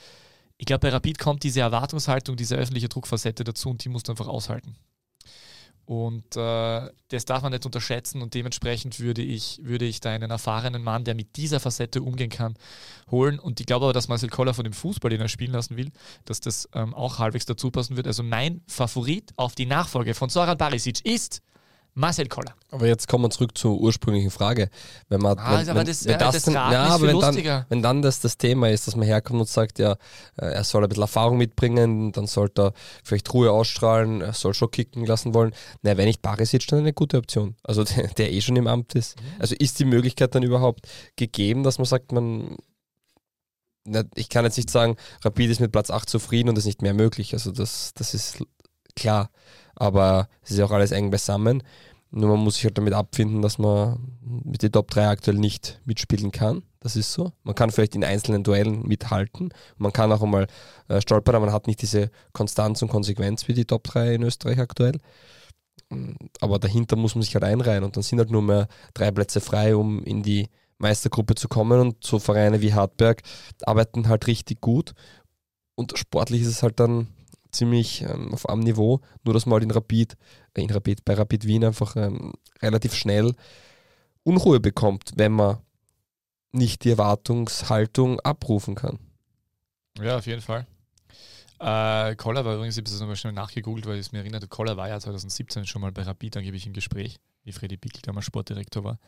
ich glaube, bei Rapid kommt diese Erwartungshaltung, diese öffentliche Druckfacette dazu und die musst du einfach aushalten. Und äh, das darf man nicht unterschätzen und dementsprechend würde ich, würde ich da einen erfahrenen Mann, der mit dieser Facette umgehen kann, holen. Und ich glaube aber, dass Marcel Koller von dem Fußball, den er spielen lassen will, dass das ähm, auch halbwegs dazu passen wird. Also mein Favorit auf die Nachfolge von Soran Barisic ist Marcel Koller. Aber jetzt kommen wir zurück zur ursprünglichen Frage. Wenn man, ah, wenn, aber wenn, das, wenn das, das, dann, ja, ist aber wenn dann, wenn dann das das Thema ist, dass man herkommt und sagt, ja, äh, er soll ein bisschen Erfahrung mitbringen, dann sollte er vielleicht Ruhe ausstrahlen, er soll schon kicken lassen wollen. Na, wenn nicht Barisic, dann eine gute Option. Also der, der eh schon im Amt ist. Mhm. Also ist die Möglichkeit dann überhaupt gegeben, dass man sagt, man ich kann jetzt nicht sagen, Rapid ist mit Platz 8 zufrieden und es ist nicht mehr möglich. Also das, das ist klar. Aber es ist ja auch alles eng beisammen. Nur man muss sich halt damit abfinden, dass man mit den Top 3 aktuell nicht mitspielen kann. Das ist so. Man kann vielleicht in einzelnen Duellen mithalten. Man kann auch einmal äh, stolpern, aber man hat nicht diese Konstanz und Konsequenz wie die Top 3 in Österreich aktuell. Aber dahinter muss man sich halt einreihen und dann sind halt nur mehr drei Plätze frei, um in die Meistergruppe zu kommen. Und so Vereine wie Hartberg arbeiten halt richtig gut. Und sportlich ist es halt dann ziemlich ähm, auf einem Niveau, nur dass man halt in Rapid, äh, in Rapid, bei Rapid Wien einfach ähm, relativ schnell Unruhe bekommt, wenn man nicht die Erwartungshaltung abrufen kann. Ja, auf jeden Fall. Äh, Koller war übrigens, ich habe das nochmal schnell nachgegoogelt, weil es mir erinnert, Koller war ja 2017 schon mal bei Rapid angeblich im Gespräch, wie Freddy Bickel damals Sportdirektor war.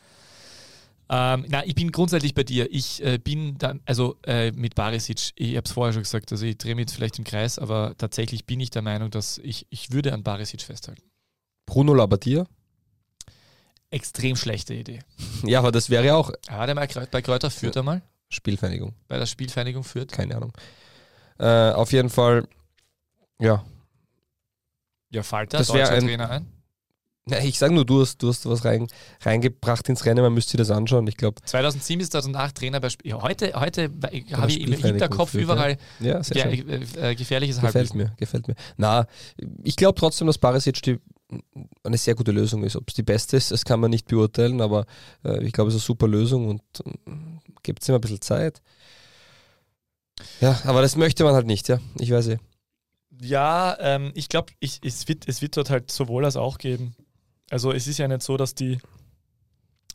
Ähm, na, ich bin grundsätzlich bei dir. Ich äh, bin da, also äh, mit Barisic, ich habe es vorher schon gesagt, also ich drehe mich jetzt vielleicht im Kreis, aber tatsächlich bin ich der Meinung, dass ich, ich würde an Barisic festhalten. Bruno Labbadia? Extrem schlechte Idee. Ja, aber das wäre ja auch Ja, der mal bei Kräuter führt er mal, Spielvereinigung. bei der Spielvereinigung führt. Keine Ahnung. Äh, auf jeden Fall, ja. Ja, Falter, Das wär deutscher ein- Trainer ein. Na, ich sage nur, du hast, du hast was rein, reingebracht ins Rennen, man müsste sich das anschauen. Ich glaube, 2007 bis 2008 Trainer bei Sp ja, heute, heute habe ich im Hinterkopf führt, überall ja, sehr ge schön. äh, äh, gefährliches Gefällt Halbwissen. mir, gefällt mir. Na, ich glaube trotzdem, dass Barisic die, eine sehr gute Lösung ist. Ob es die beste ist, das kann man nicht beurteilen, aber äh, ich glaube, es ist eine super Lösung und äh, gibt es ihm ein bisschen Zeit. Ja, aber das möchte man halt nicht, ja. Ich weiß eh. Ja, ähm, ich glaube, es, wird, es wird dort halt sowohl als auch geben. Also es ist ja nicht so, dass die,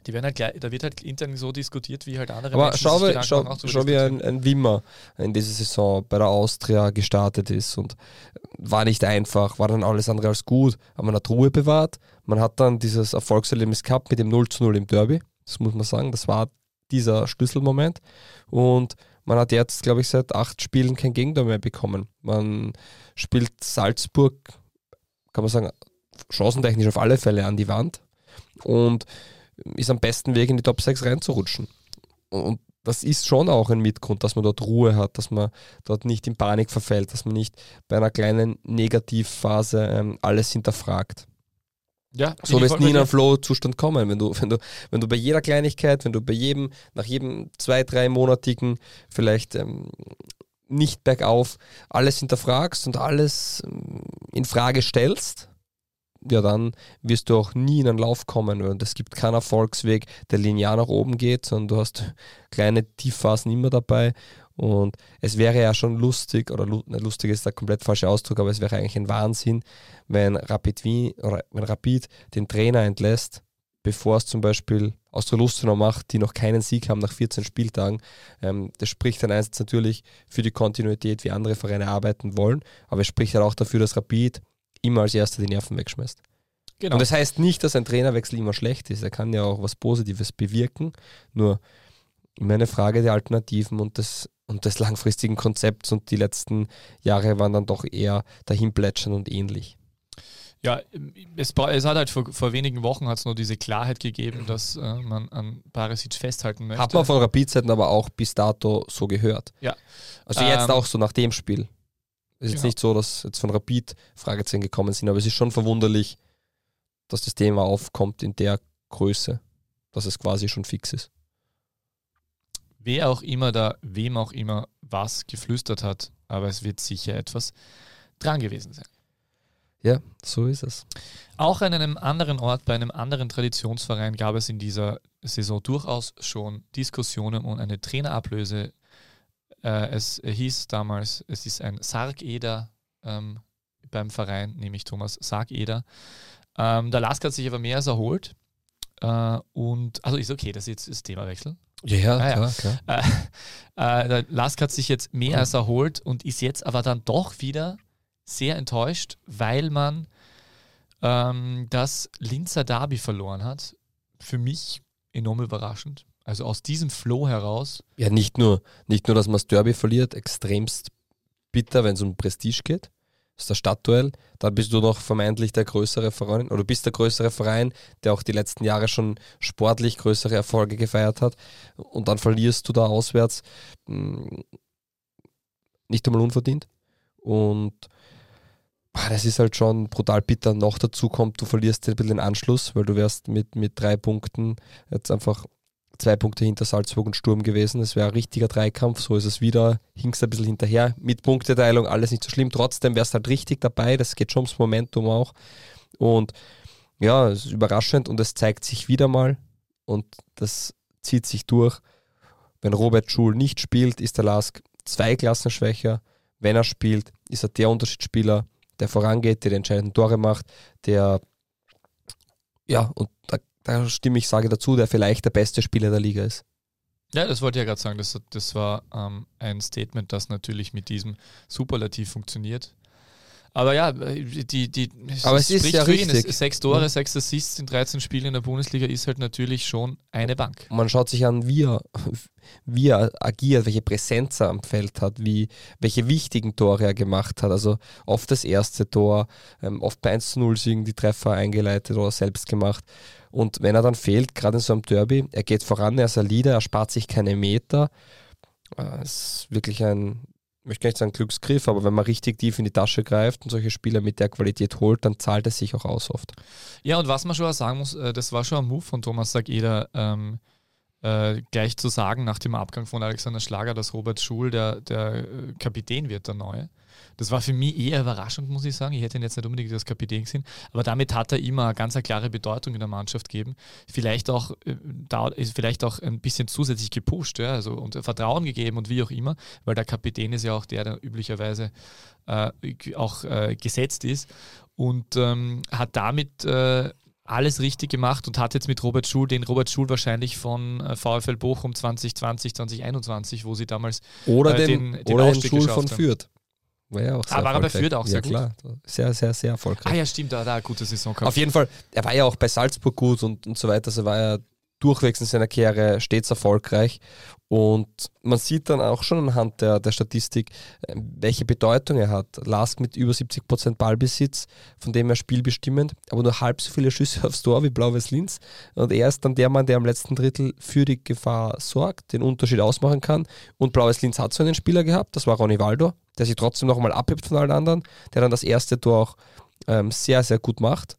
die werden halt gleich, da wird halt intern so diskutiert, wie halt andere Aber Menschen schau, sich schau, machen, schau wie ein, ein Wimmer in dieser Saison bei der Austria gestartet ist und war nicht einfach, war dann alles andere als gut, aber man hat Ruhe bewahrt. Man hat dann dieses Erfolgserlebnis gehabt mit dem 0 zu 0 im Derby, das muss man sagen, das war dieser Schlüsselmoment und man hat jetzt, glaube ich, seit acht Spielen kein Gegentor mehr bekommen. Man spielt Salzburg, kann man sagen, chancentechnisch auf alle Fälle an die Wand und ist am besten Weg in die Top 6 reinzurutschen. Und das ist schon auch ein Mitgrund, dass man dort Ruhe hat, dass man dort nicht in Panik verfällt, dass man nicht bei einer kleinen Negativphase ähm, alles hinterfragt. Ja, So wirst nie in einen Flow-Zustand kommen, wenn du, wenn du, wenn du bei jeder Kleinigkeit, wenn du bei jedem, nach jedem zwei, dreimonatigen vielleicht ähm, nicht bergauf alles hinterfragst und alles ähm, in Frage stellst, ja, dann wirst du auch nie in einen Lauf kommen. Und es gibt keinen Erfolgsweg, der linear nach oben geht, sondern du hast kleine Tiefphasen immer dabei. Und es wäre ja schon lustig, oder lustig ist der komplett falsche Ausdruck, aber es wäre eigentlich ein Wahnsinn, wenn Rapid Wien oder wenn Rapid den Trainer entlässt, bevor es zum Beispiel Austria Lustenau macht, die noch keinen Sieg haben nach 14 Spieltagen. Ähm, das spricht dann einerseits natürlich für die Kontinuität, wie andere Vereine arbeiten wollen, aber es spricht halt auch dafür, dass Rapid immer als erster die Nerven wegschmeißt. Genau. Und das heißt nicht, dass ein Trainerwechsel immer schlecht ist. Er kann ja auch was Positives bewirken. Nur immer eine Frage der Alternativen und des, und des langfristigen Konzepts. Und die letzten Jahre waren dann doch eher dahinplätschern und ähnlich. Ja, es, es hat halt vor, vor wenigen Wochen hat es nur diese Klarheit gegeben, dass äh, man an Barisic festhalten möchte. Hat man von Rapid-Zeiten aber auch bis dato so gehört. Ja. Also jetzt Ähm, auch so nach dem Spiel. Es ist jetzt genau. nicht so, dass jetzt von Rapid Fragezeichen gekommen sind, aber es ist schon verwunderlich, dass das Thema aufkommt in der Größe, dass es quasi schon fix ist. Wer auch immer da, wem auch immer was geflüstert hat, aber es wird sicher etwas dran gewesen sein. Ja, so ist es. Auch an einem anderen Ort, bei einem anderen Traditionsverein, gab es in dieser Saison durchaus schon Diskussionen um eine Trainerablöse. Äh, es hieß damals, es ist ein Sargeder ähm, beim Verein, nämlich Thomas Sargeder. Ähm, der Lask hat sich aber mehr als erholt. Äh, und, also ist okay, das ist jetzt das Themawechsel. Ja, ja, Ah, ja. klar, klar. Äh, äh, der Lask hat sich jetzt mehr als erholt und ist jetzt aber dann doch wieder sehr enttäuscht, weil man ähm, das Linzer Derby verloren hat. Für mich enorm überraschend. Also aus diesem Flow heraus. Ja, nicht nur, nicht nur, dass man das Derby verliert, extremst bitter, wenn es um Prestige geht. Das ist das Stadtduell. Dann bist du noch vermeintlich der größere Verein oder bist der größere Verein, der auch die letzten Jahre schon sportlich größere Erfolge gefeiert hat. Und dann verlierst du da auswärts mh, nicht einmal unverdient. Und ah, das ist halt schon brutal bitter. Noch dazu kommt, du verlierst ein bisschen den Anschluss, weil du wärst mit, mit drei Punkten jetzt einfach zwei Punkte hinter Salzburg und Sturm gewesen. Es wäre ein richtiger Dreikampf, so ist es wieder. Hingst ein bisschen hinterher. Mit Punkteteilung, alles nicht so schlimm. Trotzdem wärst halt richtig dabei. Das geht schon ums Momentum auch. Und ja, es ist überraschend und es zeigt sich wieder mal und das zieht sich durch. Wenn Robert Schul nicht spielt, ist der Lask zwei Klassen schwächer. Wenn er spielt, ist er der Unterschiedsspieler, der vorangeht, der die entscheidenden Tore macht, der ja, und da, da stimme ich, sage dazu, der vielleicht der beste Spieler der Liga ist. Ja, das wollte ich ja gerade sagen. Das, das war ähm, ein Statement, das natürlich mit diesem Superlativ funktioniert. Aber ja, die, die Aber es ist ja ihn. richtig. Es- Sechs Tore, Mhm. sechs Assists in 13 Spielen in der Bundesliga ist halt natürlich schon eine Bank. Man schaut sich an, wie er, wie er agiert, welche Präsenz er am Feld hat, wie, welche wichtigen Tore er gemacht hat. Also oft das erste Tor, ähm, oft bei 1 zu 0 Siegen die Treffer eingeleitet oder selbst gemacht. Und wenn er dann fehlt, gerade in so einem Derby, er geht voran, er ist ein Leader, er spart sich keine Meter. Äh, Es ist wirklich ein, ich möchte gar nicht sagen Glücksgriff, aber wenn man richtig tief in die Tasche greift und solche Spieler mit der Qualität holt, dann zahlt es sich auch aus oft. Ja, und was man schon sagen muss, äh, das war schon ein Move von Thomas Sageder, ähm, äh, gleich zu sagen nach dem Abgang von Alexander Schlager, dass Robert Schul der, der äh, Kapitän wird, der Neue. Das war für mich eher überraschend, muss ich sagen. Ich hätte ihn jetzt nicht unbedingt als Kapitän gesehen, aber damit hat er immer eine ganz eine klare Bedeutung in der Mannschaft gegeben. Vielleicht auch, äh, da, vielleicht auch ein bisschen zusätzlich gepusht, ja, also und Vertrauen gegeben und wie auch immer, weil der Kapitän ist ja auch der, der üblicherweise äh, auch äh, gesetzt ist und ähm, hat damit äh, alles richtig gemacht und hat jetzt mit Robert Schul, den Robert Schul wahrscheinlich von äh, VfL Bochum 2020, 2021, wo sie damals Oder Äh, den, den- den oder den Schul von. Fürth. War ja auch sehr Ah, war er bei. Fürth auch sehr ja, gut? klar. Sehr, sehr, sehr erfolgreich. Ah ja, stimmt, da, da eine gute Saison gehabt. Auf jeden Fall, er war ja auch bei Salzburg gut und, und so weiter. Also war er durchwegs in seiner Karriere stets erfolgreich. Und man sieht dann auch schon anhand der, der Statistik, äh, welche Bedeutung er hat. Lask mit über 70% Ballbesitz, von dem er spielbestimmend, aber nur halb so viele Schüsse aufs Tor wie Blau-Weiß Linz. Und er ist dann der Mann, der am letzten Drittel für die Gefahr sorgt, den Unterschied ausmachen kann. Und Blau-Weiß Linz hat so einen Spieler gehabt, das war Ronny Waldo, der sich trotzdem nochmal abhebt von allen anderen, der dann das erste Tor auch ähm, sehr, sehr gut macht.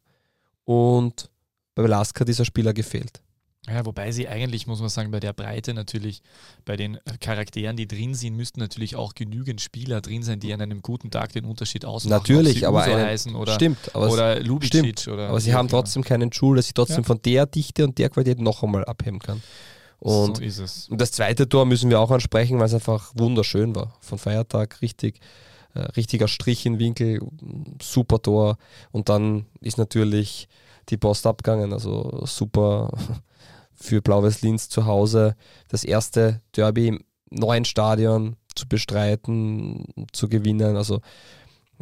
Und bei Lask hat dieser Spieler gefehlt. Ja, wobei sie eigentlich, muss man sagen, bei der Breite natürlich, bei den äh, Charakteren, die drin sind, müssten natürlich auch genügend Spieler drin sein, die an einem guten Tag den Unterschied ausmachen. Natürlich, aber einen- heißen oder, stimmt, aber, oder Lubicic stimmt, oder aber sie haben trotzdem keinen Schul, der sie trotzdem Ja. von der Dichte und der Qualität noch einmal abheben kann. Und, so ist es. und das zweite Tor müssen wir auch ansprechen, weil es einfach wunderschön war. Von Feiertag richtig, äh, richtiger Strich in Winkel, super Tor. Und dann ist natürlich die Post abgegangen, also super für Blau-Weiß Linz zu Hause. Das erste Derby im neuen Stadion zu bestreiten, zu gewinnen. Also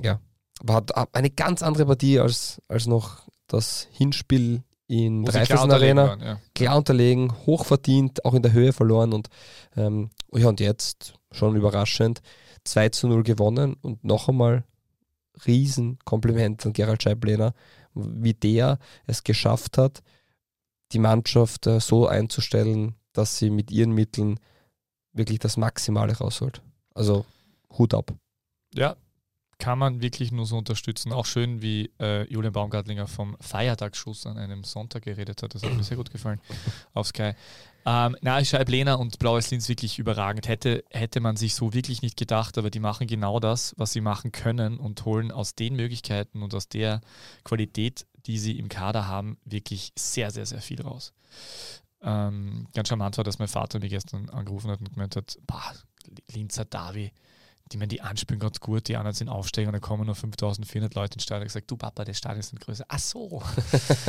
ja, war eine ganz andere Partie als, als noch das Hinspiel in Dreifeisen unterlegen Arena waren, ja. klar unterlegen, hochverdient, auch in der Höhe verloren und ähm, ja, und jetzt schon überraschend 2 zu 0 gewonnen und noch einmal riesen Kompliment an Gerald Scheiblener, wie der es geschafft hat, die Mannschaft äh, so einzustellen, dass sie mit ihren Mitteln wirklich das Maximale rausholt. Also Hut ab. Ja, kann man wirklich nur so unterstützen. Auch schön, wie äh, Julian Baumgartlinger vom Feiertagsschuss an einem Sonntag geredet hat. Das hat mir sehr gut gefallen auf Sky. Ähm, na, Scheib-Lehner und Blaues Linz wirklich überragend. Hätte, hätte man sich so wirklich nicht gedacht, aber die machen genau das, was sie machen können und holen aus den Möglichkeiten und aus der Qualität, die sie im Kader haben, wirklich sehr, sehr, sehr viel raus. Ähm, ganz charmant war, dass mein Vater mir gestern angerufen hat und gemeint hat, bah, Linzer Davi, die man die anspielen ganz gut, die anderen sind Aufsteiger und dann kommen nur 5400 Leute ins Stadion. Ich gesagt, du Papa, der Stadion ist größer. Ach so.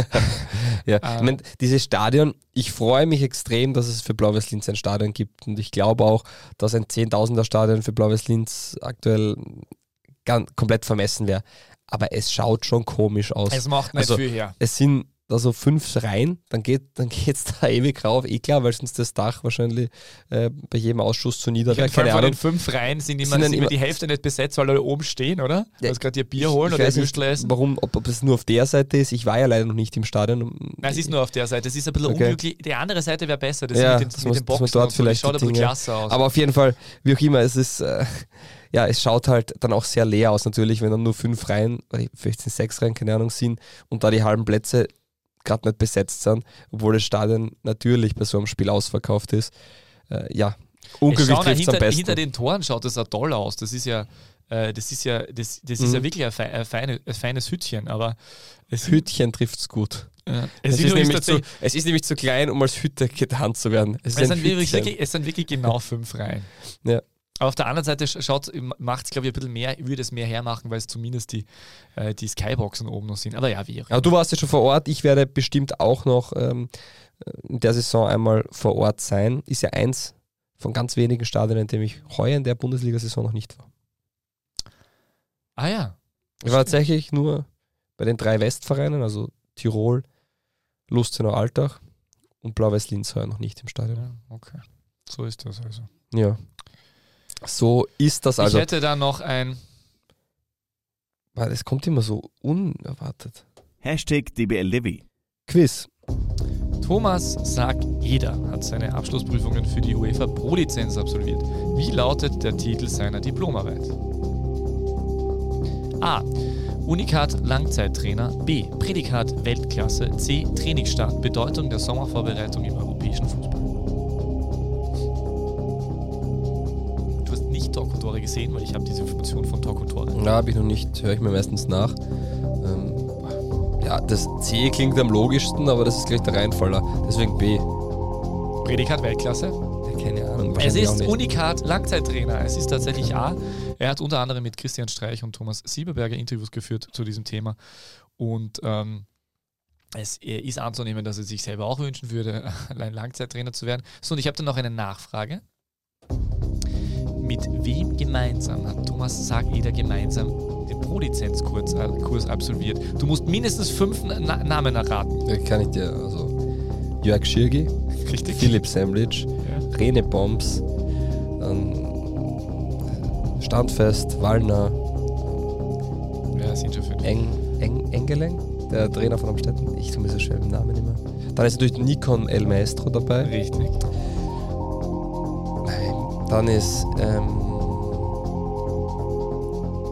ja, ähm, ich mein, dieses Stadion, ich freue mich extrem, dass es für Blau-Weiß Linz ein Stadion gibt und ich glaube auch, dass ein 10.000er Stadion für Blau-Weiß Linz aktuell ganz, komplett vermessen wäre. Aber es schaut schon komisch aus. Es macht nicht also, viel her. Es sind da so fünf rein, dann geht dann geht's da ewig rauf. Eh klar, weil sonst das Dach wahrscheinlich äh, bei jedem Ausschuss zu nieder wäre. Keine Ahnung. Von den fünf Reihen sind immer, sind immer die Hälfte nicht besetzt, weil alle oben stehen, oder? Ja, du gerade ihr Bier holen ich, ich oder Würstel essen. Warum, ob, ob es nur auf der Seite ist, ich war ja leider noch nicht im Stadion. Nein, es ist nur auf der Seite. Es ist ein bisschen okay. unglücklich. Die andere Seite wäre besser. Das ja, mit den, das mit den Boxen dort vielleicht schaut ein bisschen klasse aus. Aber auf jeden Fall, wie auch immer, es ist. Äh, ja, es schaut halt dann auch sehr leer aus, natürlich, wenn dann nur fünf Reihen, vielleicht sind sechs Reihen, keine Ahnung, sind und da die halben Plätze gerade nicht besetzt sind, obwohl das Stadion natürlich bei so einem Spiel ausverkauft ist. Äh, ja, unglücklich trifft hinter, am besten. Hinter den Toren schaut das auch toll aus. Das ist ja, äh, das ist ja, das, das mhm. ist ja mhm. wirklich ein, feine, ein, feine, ein feines Hütchen, aber Hütchen trifft es gut. Ja. Es, es, ist nämlich zu, es ist nämlich zu klein, um als Hütte getarnt zu werden. Es, es, sind wirklich, es sind wirklich genau fünf Reihen. Ja. Aber auf der anderen Seite schaut, macht es, glaube ich, ein bisschen mehr, würde es mehr hermachen, weil es zumindest die, äh, die Skyboxen oben noch sind. Aber ja, wie auch. Aber du warst ja schon vor Ort. Ich werde bestimmt auch noch ähm, in der Saison einmal vor Ort sein. Ist ja eins von ganz wenigen Stadien, in dem ich heuer in der Bundesliga-Saison noch nicht war. Ah ja. Ich war tatsächlich nur bei den drei Westvereinen, also Tirol, Lustenau, Altach und Blau-Weiß-Linz heuer noch nicht im Stadion. Ja, okay. So ist das also. Ja. So ist das also. Ich hätte da noch ein. Weil es kommt immer so unerwartet. Hashtag DBLDevi. Quiz. Thomas sagt, jeder hat seine Abschlussprüfungen für die UEFA Pro-Lizenz absolviert. Wie lautet der Titel seiner Diplomarbeit? A. Unikat Langzeittrainer. B. Prädikat Weltklasse. C. Trainingsstart. Bedeutung der Sommervorbereitung im europäischen Fußball. Tore gesehen, weil ich habe diese Information von Talk und Tore. Ja, habe ich noch nicht, höre ich mir meistens nach. Ähm, ja, das C klingt am logischsten, aber das ist gleich der Reinfaller. Deswegen B. Prädikat Weltklasse? Keine Ahnung. Es ist Unikat Langzeittrainer. Es ist tatsächlich A. Er hat unter anderem mit Christian Streich und Thomas Sieberberger Interviews geführt zu diesem Thema. Und ähm, es ist anzunehmen, dass er sich selber auch wünschen würde, allein Langzeittrainer zu werden. So, und ich habe dann noch eine Nachfrage. Mit wem gemeinsam hat Thomas Sageder gemeinsam den Pro-Lizenzkurs äh, absolviert? Du musst mindestens fünf Na Namen erraten. Ja, kann ich dir. Also Jörg Schirgi, Richtig. Philipp Semlitsch, ja. Rene Bombs, dann Standfest, Wallner. Ja, sind schon fünf. Eng, Eng, Engeleng, der Trainer von Amstetten. Ich tue mir so schwer den Namen immer. Dann ist natürlich Nikon El Maestro dabei. Richtig. Dann ist ähm,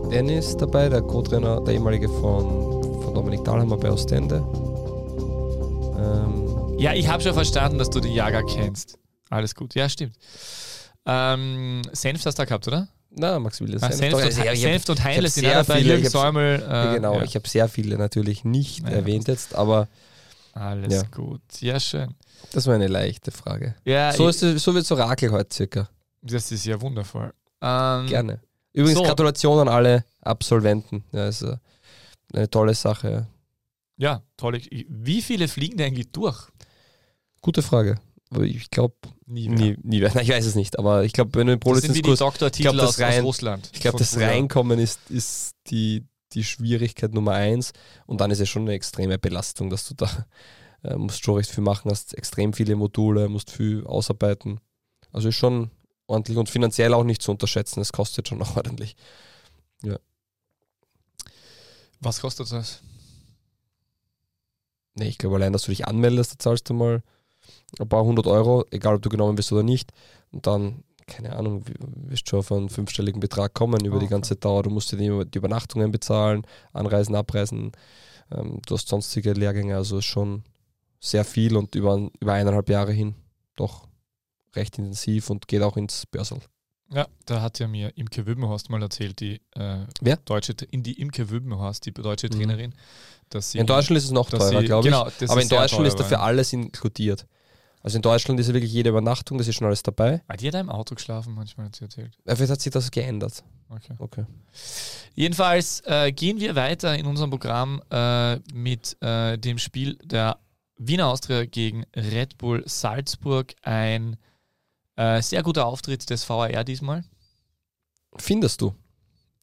Dennis dabei, der Co-Trainer, der ehemalige von, von Dominik Dahlhammer bei Ostende. Ähm, ja, ich habe schon verstanden, dass du die Jager kennst. Alles gut, ja, stimmt. Ähm, Senft hast du da gehabt, oder? Na, Max Wille. Ah, Senft, und, ja, Senft und Heinle sind sehr. Viele, Säumel, äh, genau, ja. ich habe sehr viele natürlich nicht ja, erwähnt jetzt, aber. Alles ja. gut, ja, schön. Das war eine leichte Frage. Ja, so, ist, so wird es Orakel heute circa. Das ist ja wundervoll. Ähm, Gerne. Übrigens so. Gratulation an alle Absolventen. Ja, ist eine tolle Sache. Ja, toll. Wie viele fliegen denn eigentlich durch? Gute Frage. Ich glaube, nie, nie, nie Nein, ich weiß es nicht, aber ich glaube, wenn du im Pro-Lizenz-Kurs. Ich glaube, das, rein, ich glaub, das Reinkommen ist, ist die, die Schwierigkeit Nummer eins. Und dann ist es schon eine extreme Belastung, dass du da äh, musst schon recht viel machen hast, extrem viele Module, musst viel ausarbeiten. Also ist schon ordentlich und finanziell auch nicht zu unterschätzen. Es kostet schon noch ordentlich. Ja. Was kostet das? Nee, ich glaube allein, dass du dich anmeldest, da zahlst du mal ein paar hundert Euro, egal ob du genommen wirst oder nicht. Und dann keine Ahnung, wirst schon auf einen fünfstelligen Betrag kommen über Ah, die okay. ganze Dauer. Du musst dir die, die Übernachtungen bezahlen, Anreisen, Abreisen, ähm, du hast sonstige Lehrgänge, also schon sehr viel und über, über eineinhalb Jahre hin doch recht intensiv und geht auch ins Börsel. Ja, da hat ja mir Imke Wübbenhorst mal erzählt, die äh, Wer? deutsche, in die Imke Wübbenhorst, die deutsche Mhm. Trainerin, dass sie In Deutschland ist es noch teurer, glaube ich. genau, Aber in Deutschland ist dafür alles inkludiert. Also in Deutschland ist ja wirklich jede Übernachtung, das ist schon alles dabei. Ah, die hat im Auto geschlafen, manchmal hat sie erzählt. Äh, Vielleicht hat sich das geändert. Okay. Okay. Jedenfalls äh, gehen wir weiter in unserem Programm äh, mit äh, dem Spiel der Wiener Austria gegen Red Bull Salzburg. Ein äh, sehr guter Auftritt des VAR diesmal. Findest du?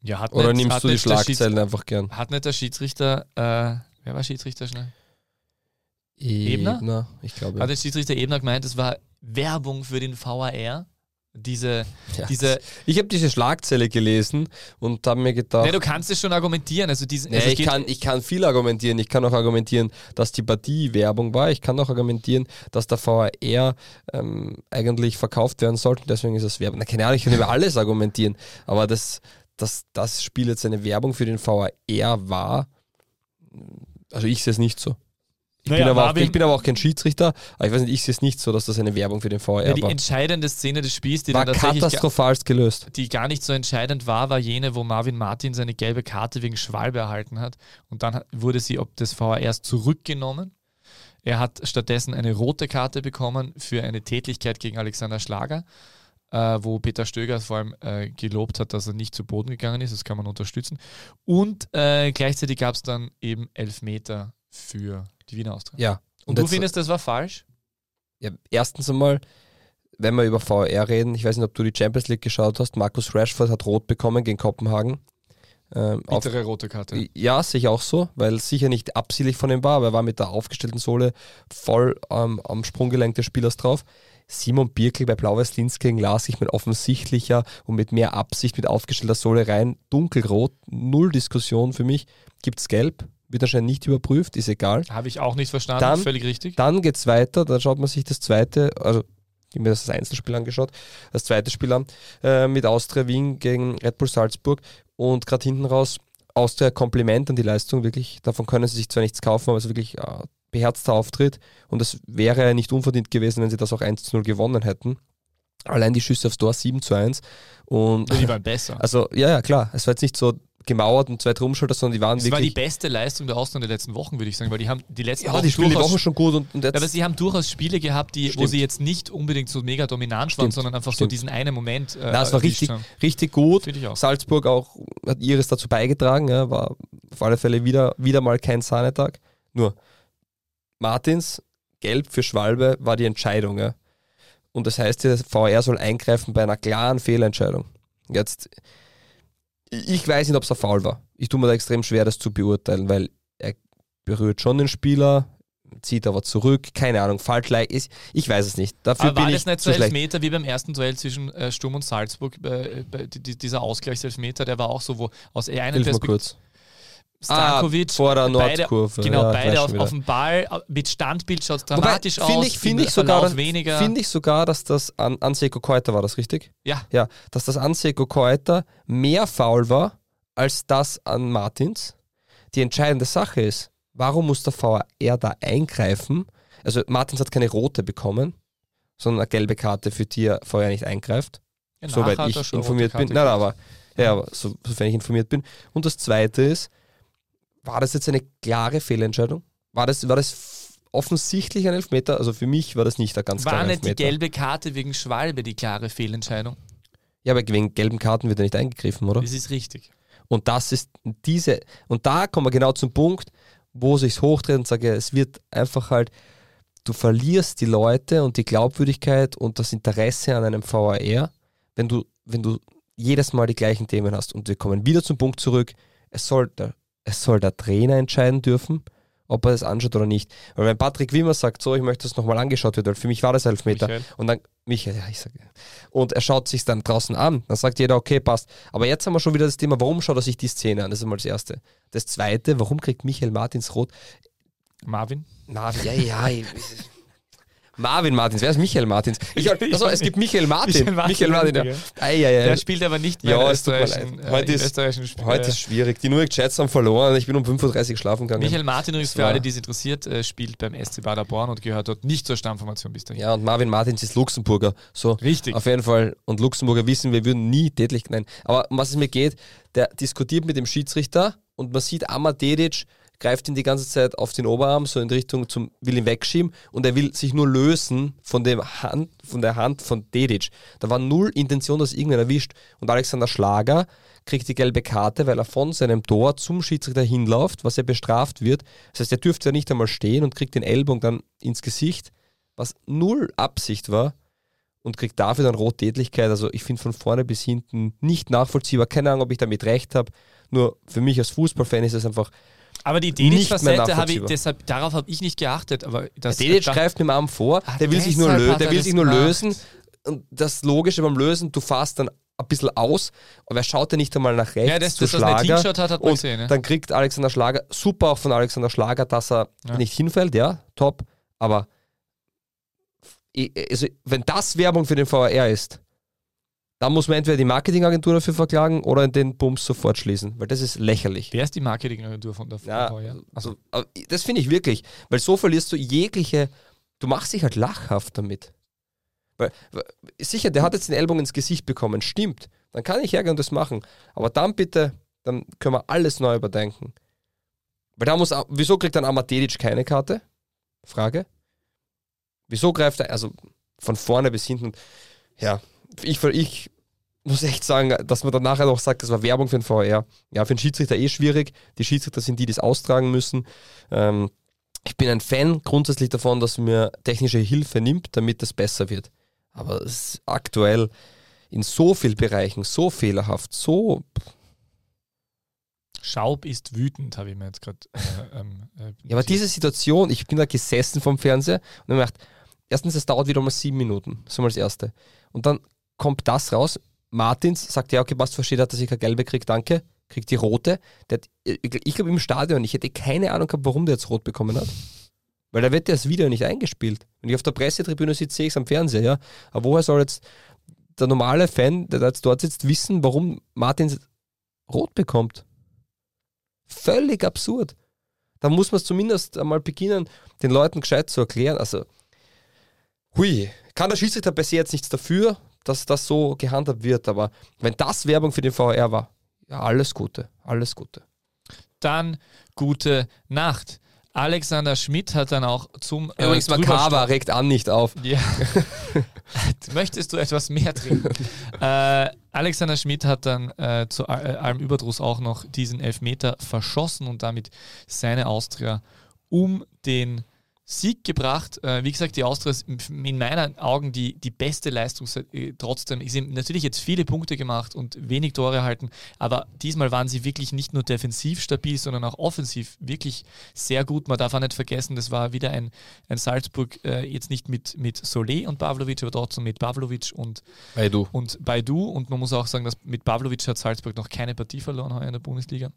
Ja, hat Oder nicht- nimmst hat du die Schlagzeilen einfach gern? Hat nicht der Schiedsrichter, äh, wer war Schiedsrichter schnell? Ebner? Ich glaube. Hat der Schiedsrichter Ebner gemeint, es war Werbung für den VAR? Diese, Ja. diese, Ich habe diese Schlagzeile gelesen und habe mir gedacht, ne, du kannst es schon argumentieren. Also diese, Nee, also ich, kann, ich kann viel argumentieren. Ich kann auch argumentieren, dass die Partie Werbung war. Ich kann auch argumentieren, dass der VAR ähm, eigentlich verkauft werden sollte. Deswegen ist es Werbung. Na, keine Ahnung, ich kann über alles argumentieren. Aber dass das, das Spiel jetzt eine Werbung für den VAR war, also ich sehe es nicht so. Ich, Naja, bin aber auch, ich bin aber auch kein Schiedsrichter, aber ich weiß nicht, ich sehe es nicht so, dass das eine Werbung für den VAR ja, die war. entscheidende Szene des Spiels, die War dann tatsächlich ga- katastrophal gelöst. die gar nicht so entscheidend war, war jene, wo Marvin Martin seine gelbe Karte wegen Schwalbe erhalten hat. Und dann wurde sie ob des VARs zurückgenommen. Er hat stattdessen eine rote Karte bekommen für eine Tätlichkeit gegen Alexander Schlager, äh, wo Peter Stöger vor allem äh, gelobt hat, dass er nicht zu Boden gegangen ist. Das kann man unterstützen. Und äh, gleichzeitig gab es dann eben Elfmeter für die Wiener Austria. Ja. Und, du jetzt- findest, das war falsch? Ja, erstens einmal, wenn wir über VR reden, ich weiß nicht, ob du die Champions League geschaut hast, Markus Rashford hat rot bekommen gegen Kopenhagen. Ähm, auf, Bittere rote Karte. ja, sehe ich auch so, weil es sicher nicht absichtlich von ihm war, aber er war mit der aufgestellten Sohle voll ähm, am Sprunggelenk des Spielers drauf. Simon Birkel bei Blau-Weiß Linz gegen las ich mit offensichtlicher und mit mehr Absicht mit aufgestellter Sohle rein. Dunkelrot, null Diskussion für mich. Gibt's gelb, wird anscheinend nicht überprüft, ist egal. Habe ich auch nicht verstanden. Dann- Völlig richtig. Dann geht es weiter, dann schaut man sich das zweite, also ich habe mir das Einzelspiel angeschaut, das zweite Spiel an, äh, mit Austria Wien gegen Red Bull Salzburg und gerade hinten raus Austria Kompliment an die Leistung, wirklich, davon können sie sich zwar nichts kaufen, aber es ist wirklich äh, beherzter Auftritt und es wäre nicht unverdient gewesen, wenn sie das auch 1 zu 0 gewonnen hätten. Allein die Schüsse aufs Tor 7 zu 1 und Die waren besser. also ja, ja klar, es war jetzt nicht so gemauert und zwei Drumschulter, sondern die waren Das war die wirklich beste Leistung der Austria in den letzten Wochen, würde ich sagen, weil die haben die letzten ja, Wochen die spielen die durchaus- Woche schon gut und, und jetzt aber sie haben durchaus Spiele gehabt, die, wo sie jetzt nicht unbedingt so mega dominant waren, sondern einfach so stimmt. diesen einen Moment. Äh, Na, es war richtig, haben. richtig gut. Auch. Salzburg auch hat ihres dazu beigetragen, ja, war auf alle Fälle wieder, wieder mal kein Sahnetag. Nur Martins Gelb für Schwalbe war die Entscheidung. Ja. Und das heißt, der VR soll eingreifen bei einer klaren Fehlentscheidung. Jetzt, ich weiß nicht, ob es ein Foul war. Ich tue mir da extrem schwer, das zu beurteilen, weil er berührt schon den Spieler, zieht aber zurück, keine Ahnung, Faltleik ist, ich weiß es nicht. Dafür Aber war bin das ich nicht so zu schlecht. Elfmeter wie beim ersten Duell zwischen äh, Sturm und Salzburg? Äh, dieser Ausgleichselfmeter, der war auch so, wo aus einer Perspektive kurz. Stankovic, ah, vor der beide, Nordkurve. genau, ja, beide auf, auf dem Ball, äh, mit Standbild schaut es Wobei, dramatisch aus, Finde ich, find sogar, find ich sogar, dass das an Anseko Koita war, das richtig? ja, Ja, dass das Anseko Koita mehr faul war als das an Martins. Die entscheidende Sache ist, warum muss der VR da eingreifen? Also Martins hat keine rote bekommen, sondern eine gelbe Karte, für die er vorher nicht eingreift. ja soweit ich er informiert bin. Nein, aber, ja, aber so, sofern ich informiert bin. Und das Zweite ist, war das jetzt eine klare Fehlentscheidung? War das, war das offensichtlich ein Elfmeter? Also für mich war das nicht ein ganz War klarer nicht die Elfmeter. gelbe Karte wegen Schwalbe die klare Fehlentscheidung? Ja, aber wegen gelben Karten wird er nicht eingegriffen, oder? Das ist richtig. Und das ist diese, und da kommen wir genau zum Punkt, wo sich's hochdreht und sage, es wird einfach halt, du verlierst die Leute und die Glaubwürdigkeit und das Interesse an einem VAR, wenn du, wenn du jedes Mal die gleichen Themen hast. Und wir kommen wieder zum Punkt zurück, es soll der, es soll der Trainer entscheiden dürfen, ob er das anschaut oder nicht. Weil wenn Patrick Wimmer sagt, so, ich möchte das nochmal angeschaut werden, weil für mich war das Elfmeter, Michael. und dann, Michael, ja, ich sage, und er schaut sich dann draußen an. Dann sagt jeder, okay, passt. Aber jetzt haben wir schon wieder das Thema, warum schaut er sich die Szene an? Das ist einmal das Erste. Das Zweite, warum kriegt Michael Martins rot? Marvin? Na, ja, ja. Marvin Martins, wer ist Michael Martins? Ich, also, es gibt Michael Martin. Michael Martin, Michael Martin, ja. ja. Ei, ei, ei. Der spielt aber nicht mehr Ja, österreichischen. Heute äh, im ist- österreichischen Spiel. Heute ist schwierig. Die New York Jets haben verloren. Ich bin um 5.30 Uhr schlafen gegangen. Michael Martin übrigens für war- alle, die es interessiert, äh, spielt beim SC Paderborn und gehört dort nicht zur Stammformation bis dahin. Ja, und Marvin Martins ist Luxemburger. So, Richtig. Auf jeden Fall. Und Luxemburger wissen, wir würden nie tätlich. Nein. Aber um was es mir geht, der diskutiert mit dem Schiedsrichter und man sieht, Amar Dedic greift ihn die ganze Zeit auf den Oberarm, so in Richtung zum, will ihn wegschieben und er will sich nur lösen von, dem Hand, von der Hand von Dedic. Da war null Intention, dass irgendwer erwischt. Und Alexander Schlager kriegt die gelbe Karte, weil er von seinem Tor zum Schiedsrichter hinläuft, was er bestraft wird. Das heißt, er dürfte ja nicht einmal stehen und kriegt den Ellbogen dann ins Gesicht, was null Absicht war und kriegt dafür dann Rottätlichkeit. Also ich finde von vorne bis hinten nicht nachvollziehbar. Keine Ahnung, ob ich damit recht habe. Nur für mich als Fußballfan ist es einfach. Aber die Dedic-Facette habe ich, deshalb, darauf habe ich nicht geachtet. Aber das, Dedic da- greift mit dem Arm vor, Ah, der will sich nur, lö der er will sich nur gemacht. lösen. Und das Logische beim Lösen, du fährst dann ein bisschen aus, aber er schaut ja nicht einmal nach rechts Ja, das- zu er Schlager. hat, hat und gesehen, ja. dann kriegt Alexander Schlager, super auch von Alexander Schlager, dass er Ja. nicht hinfällt, ja, top. Aber i- also, wenn das Werbung für den VR ist, dann muss man entweder die Marketingagentur dafür verklagen oder den Bums sofort schließen, weil das ist lächerlich. Wer ist die Marketingagentur von der Ja, VV, ja? also, aber das finde ich wirklich, weil so verlierst du jegliche, du machst dich halt lachhaft damit. Weil, weil, sicher, der hat jetzt den Ellbogen ins Gesicht bekommen, stimmt, dann kann ich hergehen und das machen, aber dann bitte, dann können wir alles neu überdenken. Weil da muss, wieso kriegt dann Amatedic keine Karte? Frage. Wieso greift er, also von vorne bis hinten, ja, ich, ich muss echt sagen, dass man dann nachher noch sagt, das war Werbung für den VR. Ja, für den Schiedsrichter eh schwierig. Die Schiedsrichter sind die, die es austragen müssen. Ähm, ich bin ein Fan grundsätzlich davon, dass mir technische Hilfe nimmt, damit es besser wird. Aber es ist aktuell in so vielen Bereichen so fehlerhaft, so. Schaub ist wütend, habe ich mir jetzt gerade. Äh, ähm, äh, Ja, aber diese Situation, ich bin da gesessen vom Fernseher und habe mir gedacht, erstens, es dauert wieder mal sieben Minuten. Das ist mal das Erste. Und dann kommt das raus. Martins sagt, ja, okay, passt, versteht, hat, dass ich keine gelbe kriege, danke. Kriegt die rote. Hat, ich glaube, im Stadion, ich hätte keine Ahnung gehabt, warum der jetzt rot bekommen hat. Weil da wird das Video nicht eingespielt. Wenn ich auf der Pressetribüne sitze, sehe ich es am Fernseher, ja. Aber woher soll jetzt der normale Fan, der jetzt dort sitzt, wissen, warum Martins rot bekommt? Völlig absurd. Da muss man es zumindest einmal beginnen, den Leuten gescheit zu erklären. Also, hui, kann der Schiedsrichter per se jetzt nichts dafür, dass das so gehandhabt wird, aber wenn das Werbung für den VR war, ja, alles Gute, alles Gute. Dann gute Nacht. Alexander Schmidt hat dann auch zum. äh, Übrigens, Makava regt an nicht auf. Ja. Möchtest du etwas mehr trinken? äh, Alexander Schmidt hat dann äh, zu äh, allem Überdruss auch noch diesen Elfmeter verschossen und damit seine Austria um den Sieg gebracht. Äh, wie gesagt, die Austria ist in meinen Augen die, die beste Leistung. Äh, Trotzdem ist ihm natürlich jetzt viele Punkte gemacht und wenig Tore erhalten, aber diesmal waren sie wirklich nicht nur defensiv stabil, sondern auch offensiv wirklich sehr gut. Man darf auch nicht vergessen, das war wieder ein, ein Salzburg, äh, jetzt nicht mit, mit Solé und Pavlovic, aber trotzdem mit Pavlovic und, Hey du. und Baidu. Und man muss auch sagen, dass mit Pavlovic hat Salzburg noch keine Partie verloren heuer in der Bundesliga.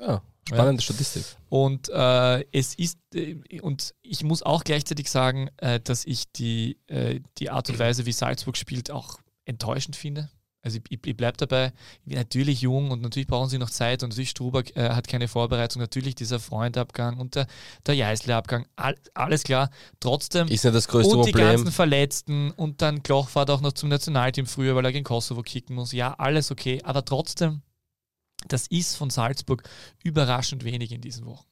Ja, spannende Statistik. Und äh, es ist, äh, und ich muss auch gleichzeitig sagen, äh, dass ich die, äh, die Art und Weise, wie Salzburg spielt, auch enttäuschend finde. Also ich, ich, bleibe dabei, ich bin natürlich jung und natürlich brauchen sie noch Zeit und natürlich Struberg äh, hat keine Vorbereitung, natürlich dieser Freundabgang und der, der Jeißle-Abgang, all, alles klar. Trotzdem Ist nicht das größte und die Problem. ganzen Verletzten und dann Kloch fährt auch noch zum Nationalteam früher, weil er gegen Kosovo kicken muss. Ja, alles okay, aber trotzdem, das ist von Salzburg überraschend wenig in diesen Wochen.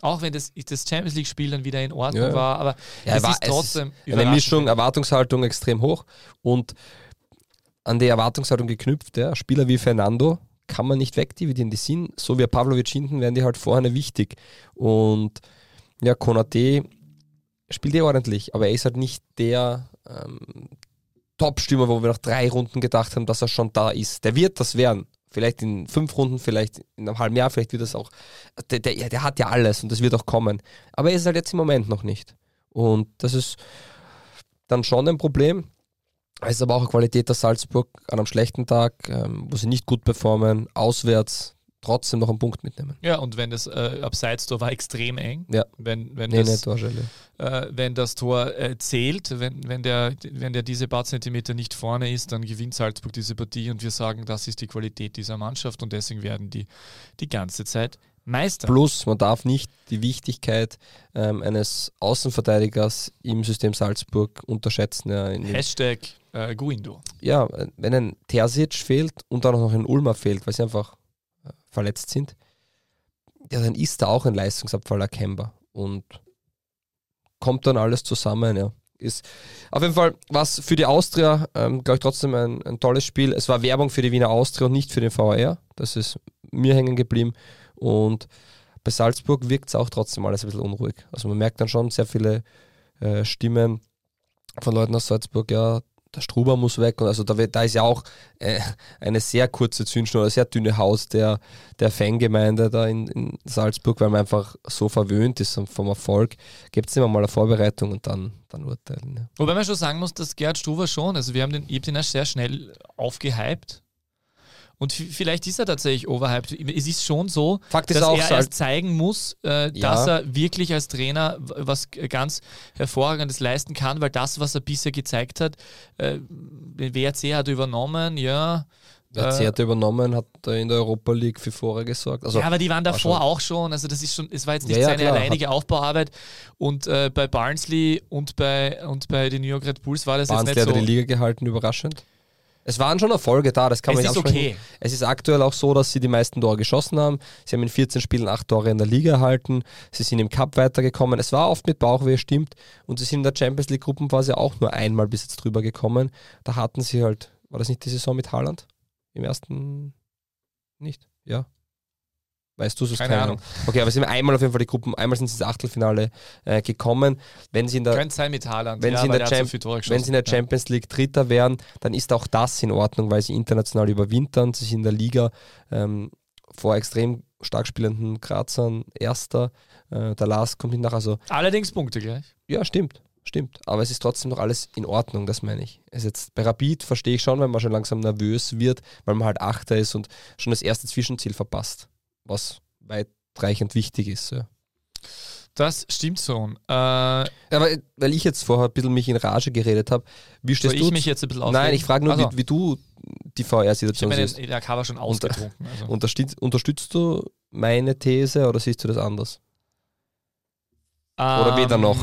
Auch wenn das, das Champions League-Spiel dann wieder in Ordnung Ja. war, aber Ja, es war- ist trotzdem Eine überraschend Mischung, wenig. Erwartungshaltung extrem hoch und an die Erwartungshaltung geknüpft. Ja. Spieler wie Fernando kann man nicht wegdividieren. Die sind, so wie Pavlovic hinten, werden die halt vorne wichtig. Und ja, Konate spielt eh ordentlich, aber er ist halt nicht der ähm, Top-Stürmer, wo wir nach drei Runden gedacht haben, dass er schon da ist. Der wird das werden. Vielleicht in fünf Runden, vielleicht in einem halben Jahr, vielleicht wird das auch. Der, der, der hat ja alles und das wird auch kommen. Aber er ist halt jetzt im Moment noch nicht. Und das ist dann schon ein Problem. Es ist aber auch eine Qualität, dass Salzburg an einem schlechten Tag, ähm, wo sie nicht gut performen, auswärts trotzdem noch einen Punkt mitnehmen. Ja, und wenn das äh, Abseits-Tor war extrem eng, Ja. wenn, wenn Nee, das äh, wenn das Tor äh, zählt, wenn, wenn, der, wenn der diese paar Zentimeter nicht vorne ist, dann gewinnt Salzburg diese Partie und wir sagen, das ist die Qualität dieser Mannschaft und deswegen werden die die ganze Zeit Meister. Plus, man darf nicht die Wichtigkeit ähm, eines Außenverteidigers im System Salzburg unterschätzen. Ja, Hashtag äh, Guindo. Ja, wenn ein Terzic fehlt und dann auch noch ein Ulmer fehlt, weil sie einfach verletzt sind, ja, dann ist da auch ein Leistungsabfall erkennbar. Und kommt dann alles zusammen, ja. Ist auf jeden Fall was für die Austria, ähm, glaube ich, trotzdem ein, ein, tolles Spiel. Es war Werbung für die Wiener Austria und nicht für den VAR. Das ist mir hängen geblieben. Und bei Salzburg wirkt es auch trotzdem alles ein bisschen unruhig. Also man merkt dann schon sehr viele äh, Stimmen von Leuten aus Salzburg, ja, der Struber muss weg. Und also da, da ist ja auch äh, eine sehr kurze Zündschnur, eine sehr dünne Haus der, der Fangemeinde da in, in Salzburg, weil man einfach so verwöhnt ist vom Erfolg. Gibt es immer mal eine Vorbereitung und dann, dann urteilen. Ja. Wobei man schon sagen muss, dass Gerhard Struber schon, also wir haben den, ich den ja sehr schnell aufgehypt und vielleicht ist er tatsächlich overhyped. Es ist schon so, Fakt dass er erst zeigen muss, äh, ja. dass er wirklich als Trainer was ganz Hervorragendes leisten kann, weil das, was er bisher gezeigt hat, äh, den WRC hat übernommen, ja. Der WRC hat übernommen, hat in der Europa League für Fore gesorgt. Also ja, aber die waren davor auch schon. Also das ist schon, es war jetzt nicht ja, seine klar, alleinige Aufbauarbeit. Und äh, bei Barnsley und bei und bei den New York Red Bulls war das Barnsley jetzt nicht so. hat die Liga gehalten, überraschend. Es waren schon Erfolge da, das kann es man nicht okay. Es ist aktuell auch so, dass sie die meisten Tore geschossen haben. Sie haben in 14 Spielen 8 Tore in der Liga erhalten. Sie sind im Cup weitergekommen. Es war oft mit Bauchweh, stimmt. Und sie sind in der Champions League Gruppenphase auch nur einmal bis jetzt drüber gekommen. Da hatten sie halt, war das nicht die Saison mit Haaland? Im ersten nicht? Ja. Weißt du, es keine, keine Ahnung. Okay, aber sie haben einmal auf jeden Fall die Gruppen, einmal sind sie ins Achtelfinale äh, gekommen. Wenn sie in der, Könnte sein mit Haaland. Wenn, ja, sie in der, Champ so wenn sie in der Champions League Dritter wären, dann ist auch das in Ordnung, weil sie international überwintern. Sie sind in der Liga ähm, vor extrem stark spielenden Grazern Erster. Äh, der Lars kommt nach. Also, Allerdings Punkte gleich. Ja, stimmt. Stimmt, aber es ist trotzdem noch alles in Ordnung, das meine ich. Es jetzt, bei Rapid verstehe ich schon, wenn man schon langsam nervös wird, weil man halt Achter ist und schon das erste Zwischenziel verpasst was weitreichend wichtig ist. Ja. Das stimmt so. Äh, Aber weil ich jetzt vorher ein bisschen mich in Rage geredet habe, wie stehst du? ich mich jetzt ein bisschen aufregen? Nein, ich frage nur, also. wie, wie, du die VR-Situation siehst. Ich habe der schon ausgetrunken. Also. Unterstützt, unterstützt du meine These oder siehst du das anders? Oder weder noch?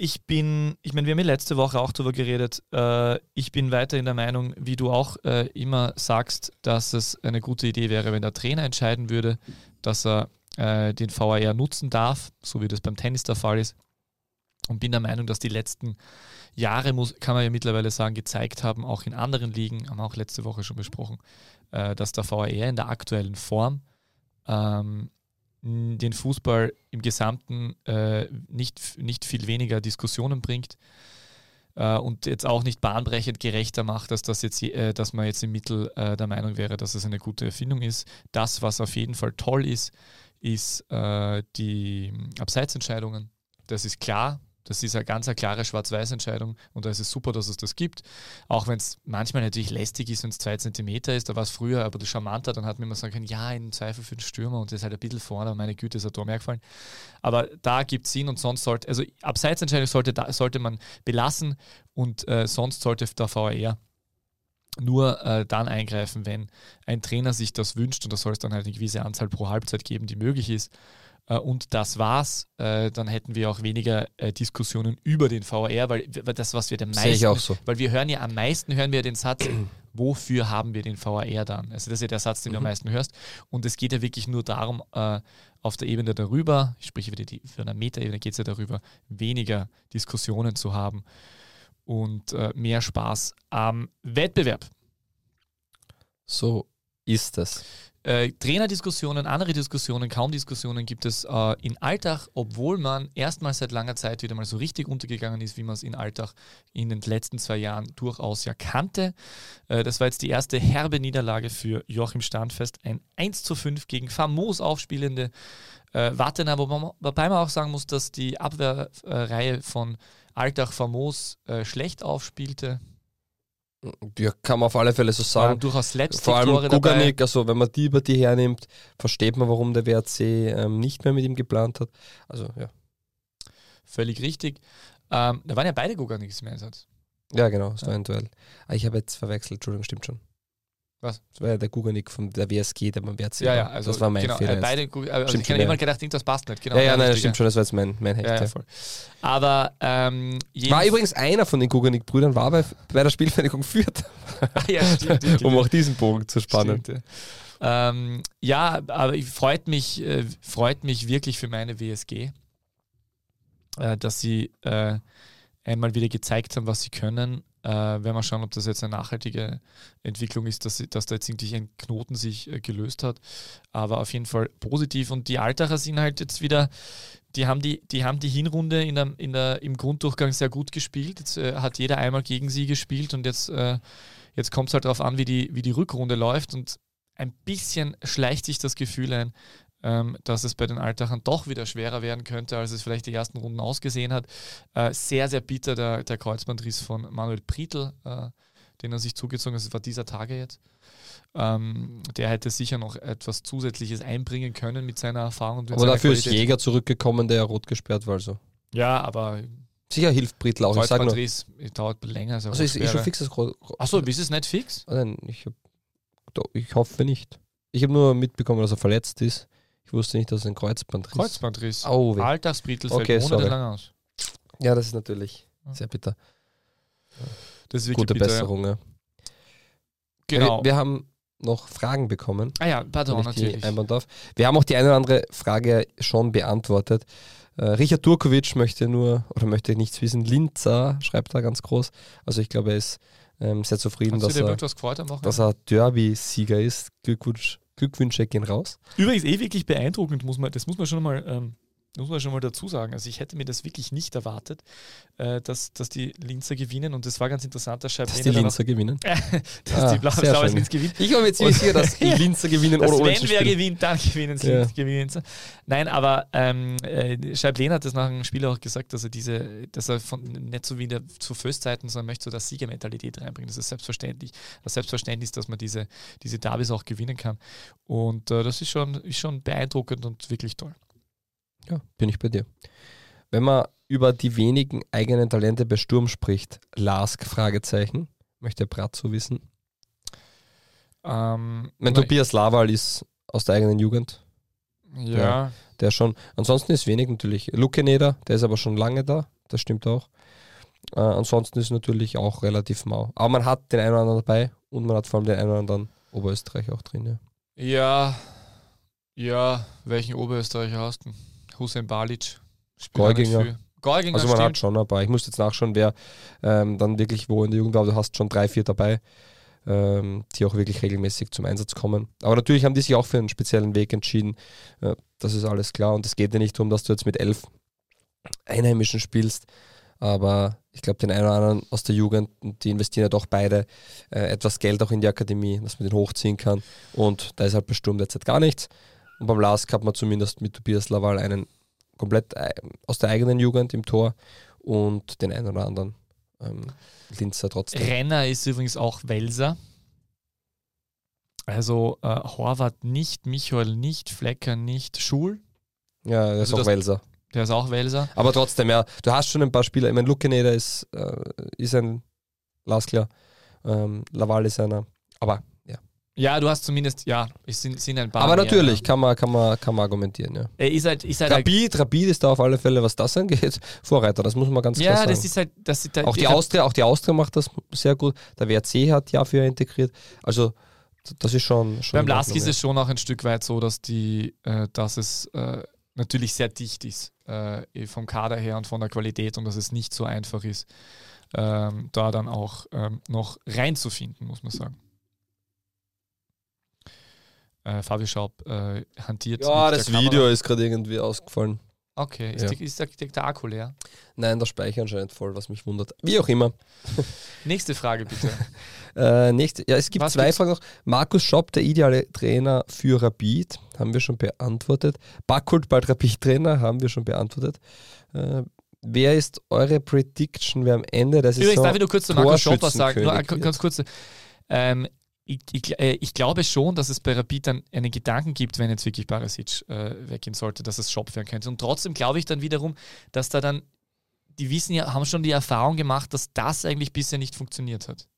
Ich bin, ich meine, wir haben ja letzte Woche auch darüber geredet. Äh, ich bin weiterhin der Meinung, wie du auch äh, immer sagst, dass es eine gute Idee wäre, wenn der Trainer entscheiden würde, dass er äh, den VAR nutzen darf, so wie das beim Tennis der Fall ist. Und bin der Meinung, dass die letzten Jahre, muss, kann man ja mittlerweile sagen, gezeigt haben, auch in anderen Ligen, haben wir auch letzte Woche schon besprochen, äh, dass der VAR in der aktuellen Form ähm, den Fußball im Gesamten äh, nicht, nicht viel weniger Diskussionen bringt äh, und jetzt auch nicht bahnbrechend gerechter macht, dass, das jetzt, äh, dass man jetzt im Mittel äh, der Meinung wäre, dass es eine gute Erfindung ist. Das, was auf jeden Fall toll ist, ist äh, die Abseitsentscheidungen. Das ist klar, das ist eine ganz eine klare Schwarz-Weiß-Entscheidung und da ist es super, dass es das gibt. Auch wenn es manchmal natürlich lästig ist, wenn es zwei Zentimeter ist, da war es früher, aber das charmanter, dann hat man immer sagen können, ja, in Zweifel für den Stürmer und der ist halt ein bisschen vorne, meine Güte, ist ein Tor mehr gefallen. Aber da gibt es Sinn und sonst sollte, also Abseitsentscheidung sollte, sollte man belassen und äh, sonst sollte der VAR nur äh, dann eingreifen, wenn ein Trainer sich das wünscht und da soll es dann halt eine gewisse Anzahl pro Halbzeit geben, die möglich ist. Äh, und das war's, äh, dann hätten wir auch weniger äh, Diskussionen über den VR, weil das, was wir den meisten, so. weil wir hören ja am meisten, hören wir den Satz, wofür haben wir den VR dann? Also das ist ja der Satz, den mhm. du am mhm. meisten hörst. Und es geht ja wirklich nur darum, auf der Ebene darüber, ich spreche wieder die, für eine Metaebene geht es ja darüber, weniger Diskussionen zu haben und mehr Spaß am Wettbewerb. So ist es. Äh, Trainerdiskussionen, andere Diskussionen, kaum Diskussionen gibt es äh, in Alltag, obwohl man erstmals seit langer Zeit wieder mal so richtig untergegangen ist, wie man es in Alltag in den letzten zwei Jahren durchaus ja kannte. Äh, das war jetzt die erste herbe Niederlage für Joachim Standfest. Ein 1 zu 5 gegen famos aufspielende äh, Wattener, wobei man auch sagen muss, dass die Abwehrreihe von Alltag famos äh, schlecht aufspielte. Ja, kann man auf alle Fälle so sagen. Ja, durchaus Vor allem Guganik, also wenn man die über die hernimmt, versteht man, warum der WRC ähm, nicht mehr mit ihm geplant hat. Also ja. völlig richtig. Ähm, da waren ja beide Guganiks im Einsatz. Ja, genau, es war ein Duell. Ah, ich habe jetzt verwechselt, Entschuldigung, stimmt schon. Was? Das war ja der Guganik von der WSG, der beim WRC Ja, ja, also das war mein genau, Fehler. äh, beide, Gu- äh, also Stimmt ich habe immer gedacht, das passt nicht. Genau, ja, ja, nein, das stimmt schon, das war jetzt mein, mein Hecht. Ja, ja, voll. Aber ähm, War übrigens einer von den Guganik-Brüdern, war bei, bei der Spielvereinigung Fürth, ja, stimmt, stimmt, um auch diesen Bogen zu spannen. Stimmt, ja. Ähm, ja, aber ich- freut mich, äh, freut mich wirklich für meine WSG, äh, dass sie äh, einmal wieder gezeigt haben, was sie können. Äh, werden wir schauen, ob das jetzt eine nachhaltige Entwicklung ist, dass, dass da jetzt irgendwie ein Knoten sich äh, gelöst hat. Aber auf jeden Fall positiv. Und die Altacher sind halt jetzt wieder, die haben die, die, haben die Hinrunde in der, in der, im Grunddurchgang sehr gut gespielt. Jetzt äh, hat jeder einmal gegen sie gespielt und jetzt, äh, jetzt kommt es halt darauf an, wie die, wie die Rückrunde läuft. Und ein bisschen schleicht sich das Gefühl ein, dass es bei den Altachern doch wieder schwerer werden könnte, als es vielleicht die ersten Runden ausgesehen hat. Äh, sehr, sehr bitter der, der Kreuzbandriss von Manuel Prietl, äh, den er sich zugezogen hat. Das war dieser Tage jetzt. Ähm, der hätte sicher noch etwas Zusätzliches einbringen können mit seiner Erfahrung. Aber seiner dafür ist Qualität. Jäger zurückgekommen, der rot gesperrt war. Also. Ja, aber Sicher hilft Britl auch. Ich sag nur. Kreuzbandriss dauert länger. als er Also ist, ist schon fix das. Achso, ist es nicht fix? Nein, ich, hab, ich hoffe nicht. Ich habe nur mitbekommen, dass er verletzt ist. Ich wusste nicht, dass es ein Kreuzbandriss ist. Kreuzbandriss. Au, weh. Alltagsbritel fällt Okay, sorry. monatelang aus. Ja, das ist natürlich sehr bitter. Das ist wirklich Gute bitter. Besserung. Ja. Genau. Wir, wir haben noch Fragen bekommen. ah ja, pardon, natürlich. einbauen darf. Wir haben auch die eine oder andere Frage schon beantwortet. Äh, Richard Turkovic möchte nur, oder möchte nichts wissen, Linzer schreibt da ganz groß. Also ich glaube, er ist ähm, sehr zufrieden, Hast dass er, dass er Derby-Sieger ist. Glückwunsch, Glückwünsche gehen raus. Übrigens eh wirklich beeindruckend, muss man, das muss man schon mal, ähm, muss man schon mal dazu sagen. Also ich hätte mir das wirklich nicht erwartet, äh, dass, dass die Linzer gewinnen und das war ganz interessant, dass Dass Scheib die Linzer gewinnen. dass Ah, die Blau schön. Linz gewinnen. Ich war mir ziemlich sicher, dass die Linzer gewinnen Dass oder wenn wer spielen. gewinnt, dann gewinnen sie. Ja. gewinnen. Nein, aber ähm, äh, Scheiblen hat das nach dem Spiel auch gesagt, dass er diese, dass er von, nicht so wie in der, zu Föstzeiten, sondern möchte so das Siegermentalität reinbringen. Das ist selbstverständlich. Das Selbstverständnis, dass man diese, diese Derbys auch gewinnen kann. Und äh, das ist schon, ist schon beeindruckend und wirklich toll. Ja, bin ich bei dir. Wenn man über die wenigen eigenen Talente bei Sturm spricht, Lask, Fragezeichen, möchte Bratzo wissen. Ähm, Mein Tobias Laval ist aus der eigenen Jugend, ja, Ja. der schon. Ansonsten ist wenig natürlich. Lukeneder, der ist aber schon lange da, das stimmt auch. Äh, ansonsten ist natürlich auch relativ mau. Aber man hat den einen oder anderen dabei und man hat vor allem den einen oder anderen Oberösterreich auch drin. Ja. ja, ja, welchen Oberösterreicher hast du? Hussein Balic. Viel. Geuginger, Also man stimmt. hat schon ein paar. Ich muss jetzt nachschauen, wer ähm, dann wirklich wo in der Jugend war. Du hast schon drei, vier dabei, ähm, die auch wirklich regelmäßig zum Einsatz kommen. Aber natürlich haben die sich auch für einen speziellen Weg entschieden. Äh, das ist alles klar. Und es geht ja nicht darum, dass du jetzt mit elf Einheimischen spielst. Aber ich glaube, den einen oder anderen aus der Jugend, die investieren ja doch beide äh, etwas Geld auch in die Akademie, dass man den hochziehen kann. Und da ist halt bei Sturm derzeit gar nichts. Und beim Lask hat man zumindest mit Tobias Laval einen komplett äh, aus der eigenen Jugend im Tor und den einen oder anderen ähm, Linzer trotzdem. Renner ist übrigens auch Welser. Also äh, Horvath nicht, Michael nicht, Flecker nicht, Schul, Ja, der ist Also auch das- Welser. der ist auch Welser. Aber trotzdem, ja, du hast schon ein paar Spieler. Ich meine, Lukeneder ist, äh, ist ein Laskler, ähm, Laval ist einer. Aber ja. Ja, du hast zumindest, ja, es sind, sind ein paar. Aber mehr, natürlich ja. kann man, kann man, kann man argumentieren, ja. Er ist halt, ist halt Rapid, Rapid ist da auf alle Fälle, was das angeht, Vorreiter, das muss man ganz klar ja, sagen. das ist halt, das halt, auch, die Austria, auch die Austria macht das sehr gut. Der WRC hat ja für integriert. Also das ist schon, schon Beim Lask ist ja. es schon auch ein Stück weit so, dass die, äh, dass es äh, natürlich sehr dicht ist äh, vom Kader her und von der Qualität und dass es nicht so einfach ist, ähm, da dann auch ähm, noch reinzufinden, muss man sagen. Äh, Fabio Schaub äh, hantiert. Ja, das. Video ist gerade irgendwie ausgefallen. Okay, ist, Ja. die, ist der, der, Akku leer? Nein, der Speicher anscheinend voll, was mich wundert. Wie auch immer. Nächste Frage bitte. Äh, nächste, ja, es gibt Was zwei gibt's? Fragen noch. Markus Schopp, der ideale Trainer für Rapid, haben wir schon beantwortet. Backholt bald Rapid-Trainer, haben wir schon beantwortet. Äh, wer ist eure Prediction, wer am Ende der Saison Übrigens, darf ich nur kurz zu Markus Schopp was sagen? Nur ganz kurz. Ähm, ich, ich, äh, ich glaube schon, dass es bei Rapid dann einen Gedanken gibt, wenn jetzt wirklich Barasic äh, weggehen sollte, dass es Schopp werden könnte. Und trotzdem glaube ich dann wiederum, dass da dann die wissen ja, haben schon die Erfahrung gemacht, dass das eigentlich bisher nicht funktioniert hat.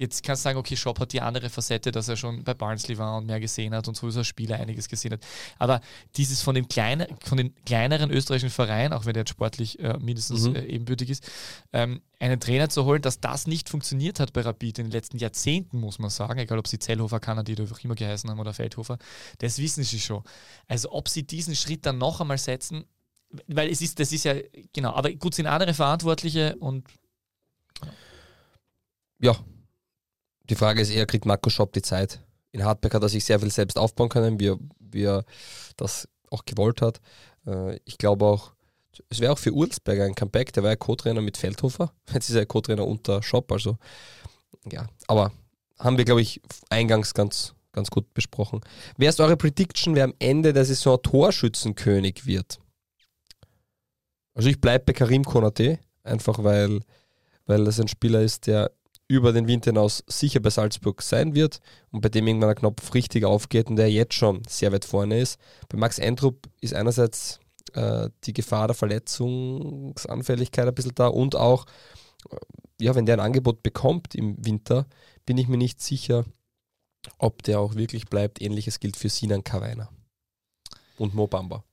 Jetzt kannst du sagen, okay, Shop hat die andere Facette, dass er schon bei Barnsley war und mehr gesehen hat und sowieso als Spieler einiges gesehen hat. Aber dieses von, dem kleine, von den kleineren österreichischen Vereinen, auch wenn der jetzt sportlich äh, mindestens Mhm. äh, ebenbürtig ist, ähm, einen Trainer zu holen, dass das nicht funktioniert hat bei Rapid in den letzten Jahrzehnten, muss man sagen, egal ob sie Zellhofer, Kanadi oder auch immer geheißen haben oder Feldhofer, das wissen sie schon. Also ob sie diesen Schritt dann noch einmal setzen, weil es ist, das ist ja, genau, aber gut, sind andere Verantwortliche und Ja. Die Frage ist eher, kriegt Marco Schopp die Zeit? In Hartberg hat er sich sehr viel selbst aufbauen können, wie er, wie er das auch gewollt hat. Äh, Ich glaube auch, es wäre auch für Urzberger ein Comeback. Der war ja Co-Trainer mit Feldhofer. Jetzt ist er Co-Trainer unter Schopp. Also, ja. Aber haben wir, glaube ich, eingangs ganz, ganz gut besprochen. Wer ist eure Prediction, wer am Ende der Saison Torschützenkönig wird? Also, ich bleibe bei Karim Konate, einfach weil, weil das ein Spieler ist, der über den Winter hinaus sicher bei Salzburg sein wird und bei dem irgendwann der Knopf richtig aufgeht und der jetzt schon sehr weit vorne ist. Bei Max Eintrup ist einerseits äh, die Gefahr der Verletzungsanfälligkeit ein bisschen da und auch, äh, ja, wenn der ein Angebot bekommt im Winter, bin ich mir nicht sicher, ob der auch wirklich bleibt. Ähnliches gilt für Sinan Kawainer und Mo Bamba.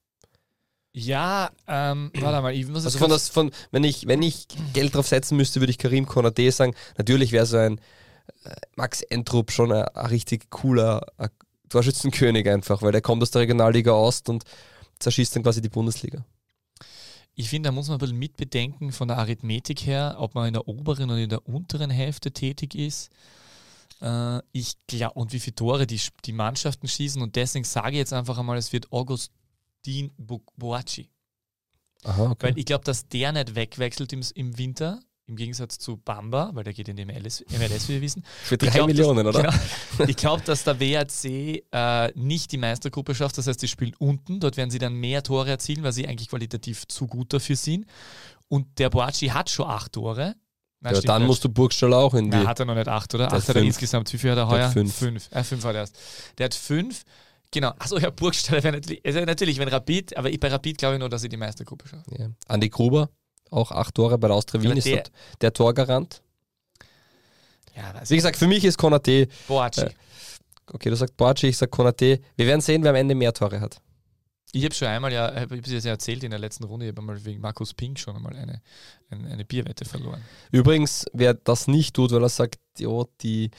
Ja, ähm, warte mal, ich muss Also von das, von, wenn ich, wenn ich Geld drauf setzen müsste, würde ich Karim Konate sagen. Natürlich wäre so ein äh, Max Entrup schon ein, ein richtig cooler ein Torschützenkönig einfach, weil der kommt aus der Regionalliga Ost und zerschießt dann quasi die Bundesliga. Ich finde, da muss man ein bisschen mitbedenken von der Arithmetik her, ob man in der oberen oder in der unteren Hälfte tätig ist. Äh, ich glaube, und wie viele Tore die, die Mannschaften schießen. Und deswegen sage ich jetzt einfach einmal, es wird Augustin Bo Boacci. Aha, okay. Weil ich glaube, dass der nicht wegwechselt im, im Winter, im Gegensatz zu Bamba, weil der geht in die MLS, MLS wie wir wissen. Für drei glaub, Millionen, dass, oder? Genau, ich glaube, dass der WAC äh, nicht die Meistergruppe schafft. Das heißt, die spielen unten. Dort werden sie dann mehr Tore erzielen, weil sie eigentlich qualitativ zu gut dafür sind. Und der Boaci hat schon acht Tore. Nein, Ja, dann musst du Burgstall auch in die. Nein, hat er noch nicht acht, oder? Der Acht hat er insgesamt. Wie viel hat er Der hat heuer? fünf. Fünf. Äh, fünf hat er erst. Der hat fünf. Genau. Achso, ja, Burgstaller wäre natürlich, also natürlich, wenn Rapid, aber bei Rapid glaube ich nur, dass sie die Meistergruppe schaffen. ja. Andi Gruber, auch acht Tore bei der Austria Wien, ist der- dort der Torgarant. Ja, Wie gesagt, für mich ist Konate, Boaci. Äh, okay, du sagst Borci, ich sag Konate. Wir werden sehen, wer am Ende mehr Tore hat. Ich habe schon einmal, ja, habe ich es ja erzählt in der letzten Runde, ich habe einmal wegen Markus Pink schon einmal eine, eine, eine Bierwette verloren. Übrigens, wer das nicht tut, weil er sagt, jo, die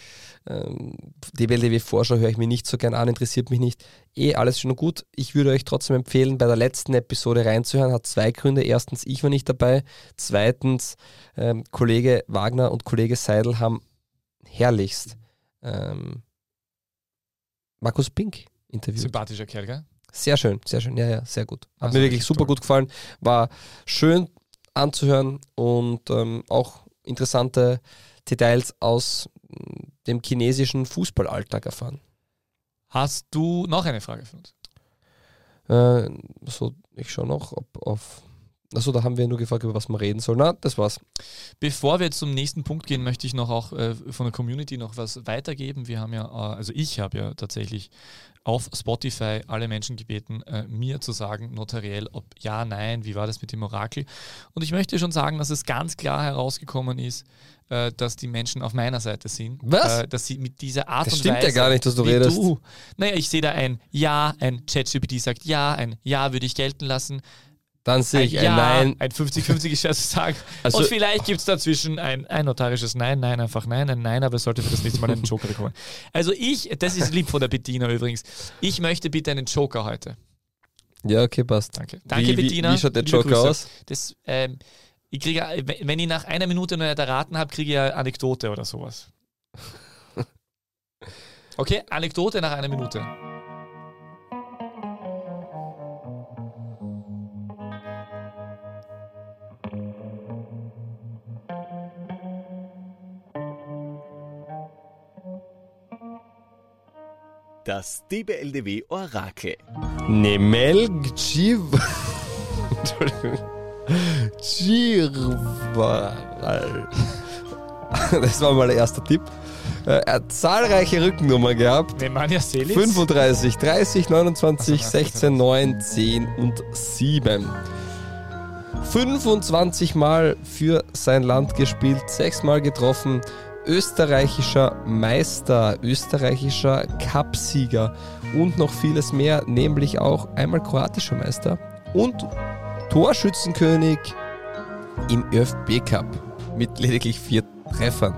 ähm, DBLDW-Vorschau höre ich mir nicht so gern an, interessiert mich nicht, eh alles schön und gut. Ich würde euch trotzdem empfehlen, bei der letzten Episode reinzuhören. Hat zwei Gründe. Erstens, ich war nicht dabei. Zweitens, ähm, Kollege Wagner und Kollege Seidel haben herrlichst ähm, Markus Pink interviewt. Sympathischer Kerl, gell? Sehr schön, sehr schön. Ja, ja, sehr gut. Hat Also mir wirklich super toll. gut gefallen. War schön anzuhören und ähm, auch interessante Details aus mm, dem chinesischen Fußballalltag erfahren. Hast du noch eine Frage für uns? Äh, so, ich schaue noch, ob auf. Achso, da haben wir nur gefragt, über was man reden soll. Na, das war's. Bevor wir jetzt zum nächsten Punkt gehen, möchte ich noch auch äh, von der Community noch was weitergeben. Wir haben ja, äh, also ich habe ja tatsächlich auf Spotify alle Menschen gebeten, äh, mir zu sagen, notariell, ob ja, nein, wie war das mit dem Orakel. Und ich möchte schon sagen, dass es ganz klar herausgekommen ist, äh, dass die Menschen auf meiner Seite sind. Was? Äh, dass sie mit dieser Art Das und stimmt ja Weise. gar nicht, dass du redest. Du, naja, ich sehe da ein Ja, ein ChatGPT sagt Ja, ein Ja würde ich gelten lassen. Dann sehe ich ein Ja, Nein. ein 50-50 ist zu sagen. Also- und vielleicht gibt es dazwischen ein, ein notarisches Nein, Nein, einfach Nein, ein Nein, aber es sollte für das nächste Mal einen Joker bekommen. Also ich, das ist lieb von der Bettina übrigens, ich möchte bitte einen Joker heute. Ja, okay, passt. Danke. Danke, wie, Bettina. Wie, wie schaut der Joker aus? Das, ähm, ich kriege, wenn ich nach einer Minute noch nicht erraten habe, kriege ich eine Anekdote oder sowas. Okay, Anekdote nach einer Minute. Das DBLDW Orakel. Nemel Gchiv. Entschuldigung. Chirval. Das war mal der erste Tipp. Er hat zahlreiche Rückennummern gehabt. Nemanja Selis. 35, 30, 29, Ach so, 16, 9, 10 und 7. 25 Mal für sein Land gespielt, 6 Mal getroffen, österreichischer Meister, österreichischer Cupsieger und noch vieles mehr, nämlich auch einmal kroatischer Meister und Torschützenkönig im ÖFB Cup mit lediglich vier Treffern.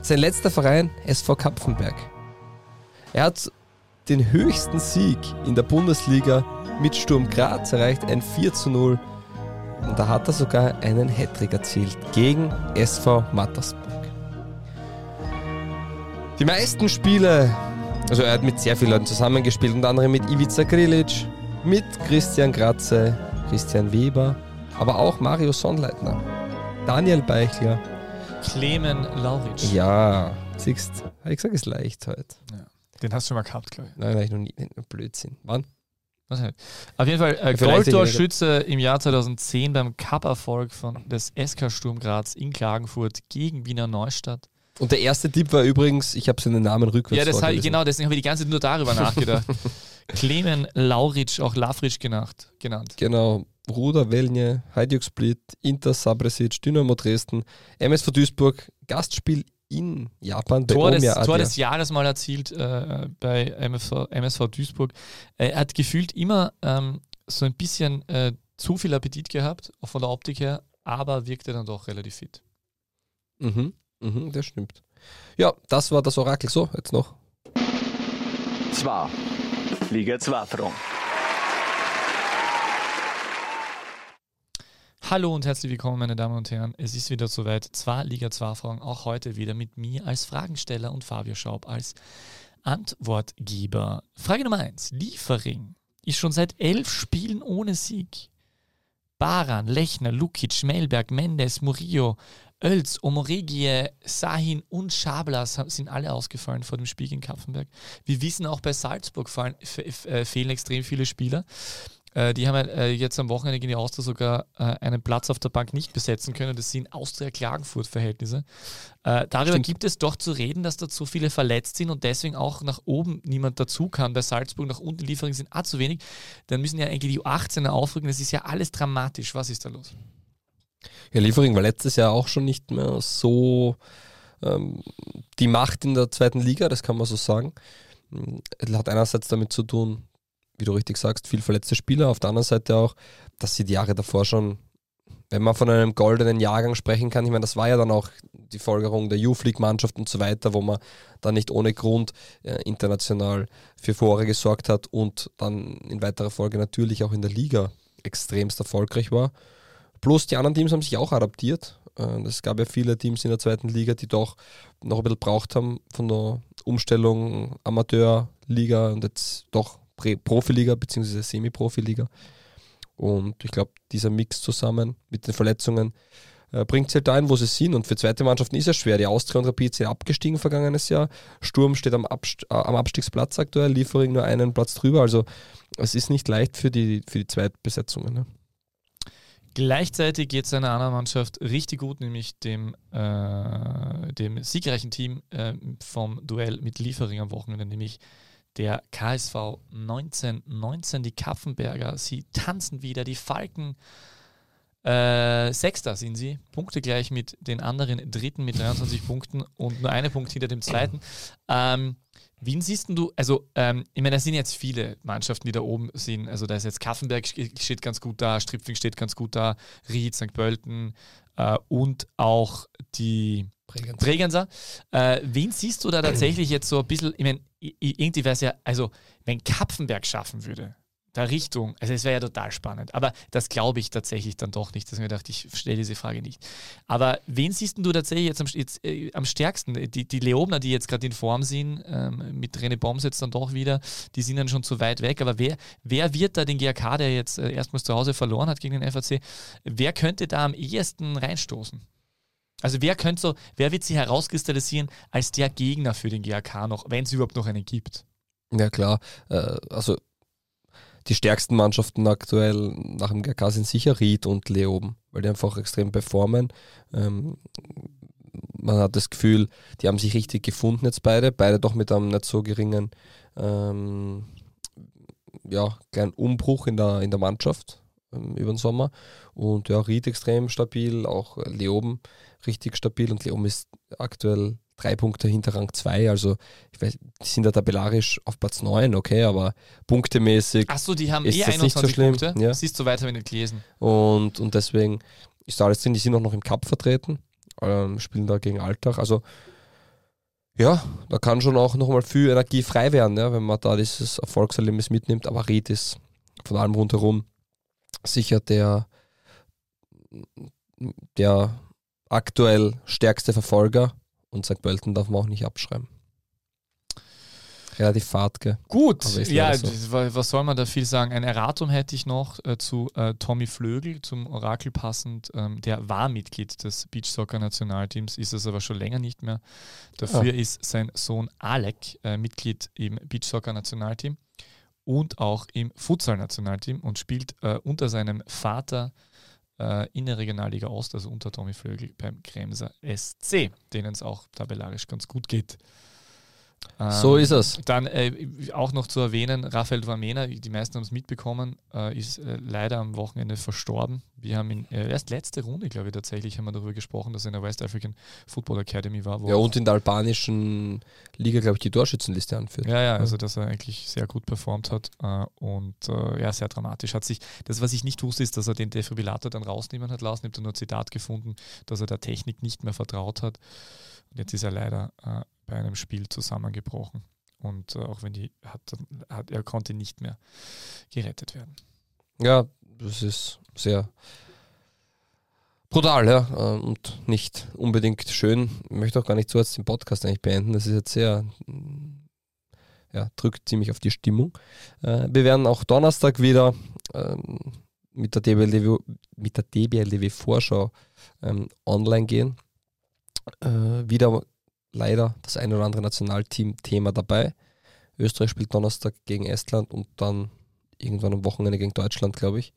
Sein letzter Verein SV Kapfenberg. Er hat den höchsten Sieg in der Bundesliga mit Sturm Graz erreicht, ein 4 zu 0. Und da hat er sogar einen Hattrick erzielt gegen SV Mattersburg. Die meisten Spiele, also er hat mit sehr vielen Leuten zusammengespielt, unter anderem mit Ivica Grilic, mit Christian Kratze, Christian Weber, aber auch Mario Sonnleitner, Daniel Beichler. Clemen Lauritsch. Ja, siehst ich gesagt, ist leicht heute. Ja. Den hast du schon mal gehabt, glaube ich. Nein, nein, ich noch nie. Blödsinn. Wann? Was halt. Auf jeden Fall äh, Goldtorschütze im Jahr 2010 beim Cup-Erfolg von des SK Sturm Graz in Klagenfurt gegen Wiener Neustadt. Und der erste Tipp war übrigens, ich habe seinen Namen rückwärts Ja, das vorgelesen. genau, deswegen habe ich die ganze Zeit nur darüber nachgedacht. Clemen Lauritsch, auch Lavritsch genannt. genannt. Genau. Ruder Velnje, Hajduk Split, Inter Sabresic, Dynamo Dresden, MSV Duisburg, Gastspiel in Japan bei Tor des, Tor des Jahres mal erzielt äh, bei MSV, MSV Duisburg. Er hat gefühlt immer ähm, so ein bisschen äh, zu viel Appetit gehabt, auch von der Optik her, aber wirkte dann doch relativ fit. Mhm, mhm, das stimmt. Ja, das war das Orakel. So, jetzt noch. Zwar Liga 2 Front. Hallo und herzlich willkommen, meine Damen und Herren. Es ist wieder soweit. Zwar Liga 2 Fragen, auch heute wieder mit mir als Fragensteller und Fabio Schaub als Antwortgeber. Frage Nummer 1. Liefering ist schon seit elf Spielen ohne Sieg. Baran, Lechner, Lukic, Melberg, Mendes, Murillo, Oelz, Omoregie, Sahin und Schablas sind alle ausgefallen vor dem Spiel gegen Kapfenberg. Wir wissen auch bei Salzburg fallen, äh, fehlen extrem viele Spieler. Äh, die haben äh, jetzt am Wochenende gegen die Austria sogar äh, einen Platz auf der Bank nicht besetzen können. Das sind Austria-Klagenfurt-Verhältnisse. Darüber Stimmt. gibt es doch zu reden, dass da zu viele verletzt sind und deswegen auch nach oben niemand dazu kann. Bei Salzburg nach unten Lieferungen sind auch zu wenig. Dann müssen ja eigentlich die U18er aufrücken. Das ist ja alles dramatisch. Was ist da los? Ja, Liefering war letztes Jahr auch schon nicht mehr so ähm, die Macht in der zweiten Liga, das kann man so sagen. Mm, Hat einerseits damit zu tun, wie du richtig sagst, viel verletzte Spieler, auf der anderen Seite auch, dass sie die Jahre davor schon, wenn man von einem goldenen Jahrgang sprechen kann, ich meine, das war ja dann auch die Folgerung der Youth League Mannschaft und so weiter, wo man dann nicht ohne Grund äh, international für Furore gesorgt hat und dann in weiterer Folge natürlich auch in der Liga extremst erfolgreich war. Plus die anderen Teams haben sich auch adaptiert. Äh, Es gab ja viele Teams in der zweiten Liga, die doch noch ein bisschen braucht haben von der Umstellung Amateurliga und jetzt doch Profiliga bzw. Semi-Profiliga. Und ich glaube, dieser Mix zusammen mit den Verletzungen äh, bringt sie halt dahin, wo sie sind. Und für zweite Mannschaften ist es schwer. Die Austria und Rapid sind abgestiegen vergangenes Jahr. Sturm steht am, Abst äh, am Abstiegsplatz aktuell, Liefering nur einen Platz drüber. Also es ist nicht leicht für die, für die Zweitbesetzungen. Ne? Gleichzeitig geht es einer anderen Mannschaft richtig gut, nämlich dem, äh, dem siegreichen Team äh, vom Duell mit Liefering am Wochenende, nämlich der KSV 1919, die Kaffenberger. Sie tanzen wieder, die Falken. Äh, Sechster sind sie, Punkte gleich mit den anderen Dritten mit 23 Punkten und nur einen Punkt hinter dem Zweiten. Ähm, Wen siehst du, also ähm, ich meine, da sind jetzt viele Mannschaften, die da oben sind. Also da ist jetzt Kaffenberg steht ganz gut da, Stripfing steht ganz gut da, Ried, St. Pölten äh, und auch die Bregenzer. Äh, wen siehst du da tatsächlich jetzt so ein bisschen, ich meine, irgendwie wäre es ja, also wenn Kapfenberg schaffen würde, da Richtung, also es wäre ja total spannend, aber das glaube ich tatsächlich dann doch nicht, deswegen dachte ich, stelle diese Frage nicht. Aber wen siehst du tatsächlich jetzt am, jetzt, äh, am stärksten? Die, die Leobner, die jetzt gerade in Form sind, ähm, mit René Boms jetzt dann doch wieder, die sind dann schon zu weit weg, aber wer, wer wird da den GRK, der jetzt äh, erstmals zu Hause verloren hat gegen den FAC, wer könnte da am ehesten reinstoßen? Also wer könnte so, wer wird sie herauskristallisieren als der Gegner für den GAK noch, wenn es überhaupt noch einen gibt? Ja klar, äh, also die stärksten Mannschaften aktuell nach dem GK sind sicher Ried und Leoben, weil die einfach extrem performen. Ähm, man hat das Gefühl, die haben sich richtig gefunden jetzt beide, beide doch mit einem nicht so geringen ähm, ja, kleinen Umbruch in der, in der Mannschaft. ähm, über den Sommer. Und ja, Ried extrem stabil, auch Leoben richtig stabil und Leoben ist aktuell drei Punkte hinter Rang 2. Also, ich weiß, die sind ja tabellarisch auf Platz 9, okay, aber punktemäßig. Achso, die haben ist eh das 21 nicht so schlimm, Punkte. ja. Siehst du, weiter habe ich gelesen. Und, und deswegen ist da alles drin. Die sind auch noch im Cup vertreten, ähm, spielen da gegen Alltag. Also, ja, da kann schon auch nochmal viel Energie frei werden, ja, wenn man da dieses Erfolgserlebnis mitnimmt. Aber Ried ist von allem rundherum sicher der, der aktuell stärkste Verfolger und St. Pölten darf man auch nicht abschreiben. Relativ fad, gell? Gut, ja, so. was soll man da viel sagen? Ein Erratum hätte ich noch äh, zu äh, Tommy Flögel, zum Orakel passend. Ähm, der war Mitglied des Beachsoccer-Nationalteams, ist es aber schon länger nicht mehr. Dafür Ah. ist sein Sohn Alec äh, Mitglied im Beachsoccer-Nationalteam und auch im Futsal-Nationalteam und spielt äh, unter seinem Vater äh, in der Regionalliga Ost, also unter Tommy Flögel beim Kremser SC, denen es auch tabellarisch ganz gut geht. So Ähm, ist es. Dann äh, auch noch zu erwähnen, Raphael Vamena, die meisten haben es mitbekommen, äh, ist äh, leider am Wochenende verstorben. Wir haben ihn äh, erst letzte Runde, glaube ich, tatsächlich haben wir darüber gesprochen, dass er in der West African Football Academy war. Ja, und in der albanischen Liga, glaube ich, die Torschützenliste anführt. ja, ja, also dass er eigentlich sehr gut performt hat äh, und äh, ja, sehr dramatisch. Hat sich, das, was ich nicht wusste, ist, dass er den Defibrillator dann rausnehmen hat lassen. Ich habe da nur ein Zitat gefunden, dass er der Technik nicht mehr vertraut hat. Und jetzt ist er leider bei einem Spiel zusammengebrochen. Und äh, auch wenn die hat, hat, er konnte nicht mehr gerettet werden. Ja, das ist sehr brutal, ja, äh, und nicht unbedingt schön. Ich möchte auch gar nicht jetzt den Podcast eigentlich beenden. Das ist jetzt sehr, ja, drückt ziemlich auf die Stimmung. Äh, Wir werden auch Donnerstag wieder ähm, mit der DBLDW, mit der DBLDW Vorschau ähm, online gehen. Äh, Wieder leider das ein oder andere Nationalteam-Thema dabei. Österreich spielt Donnerstag gegen Estland und dann irgendwann am Wochenende gegen Deutschland, glaube ich.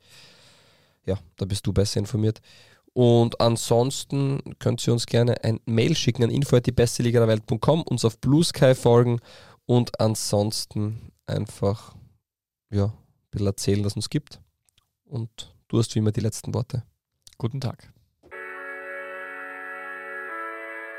Ja, da bist du besser informiert. Und ansonsten könnt ihr uns gerne ein Mail schicken an info.die-beste-liga-der-welt.com, uns auf Blue Sky folgen und ansonsten einfach ja, ein bisschen erzählen, was es uns gibt. Und du hast wie immer die letzten Worte. Guten Tag.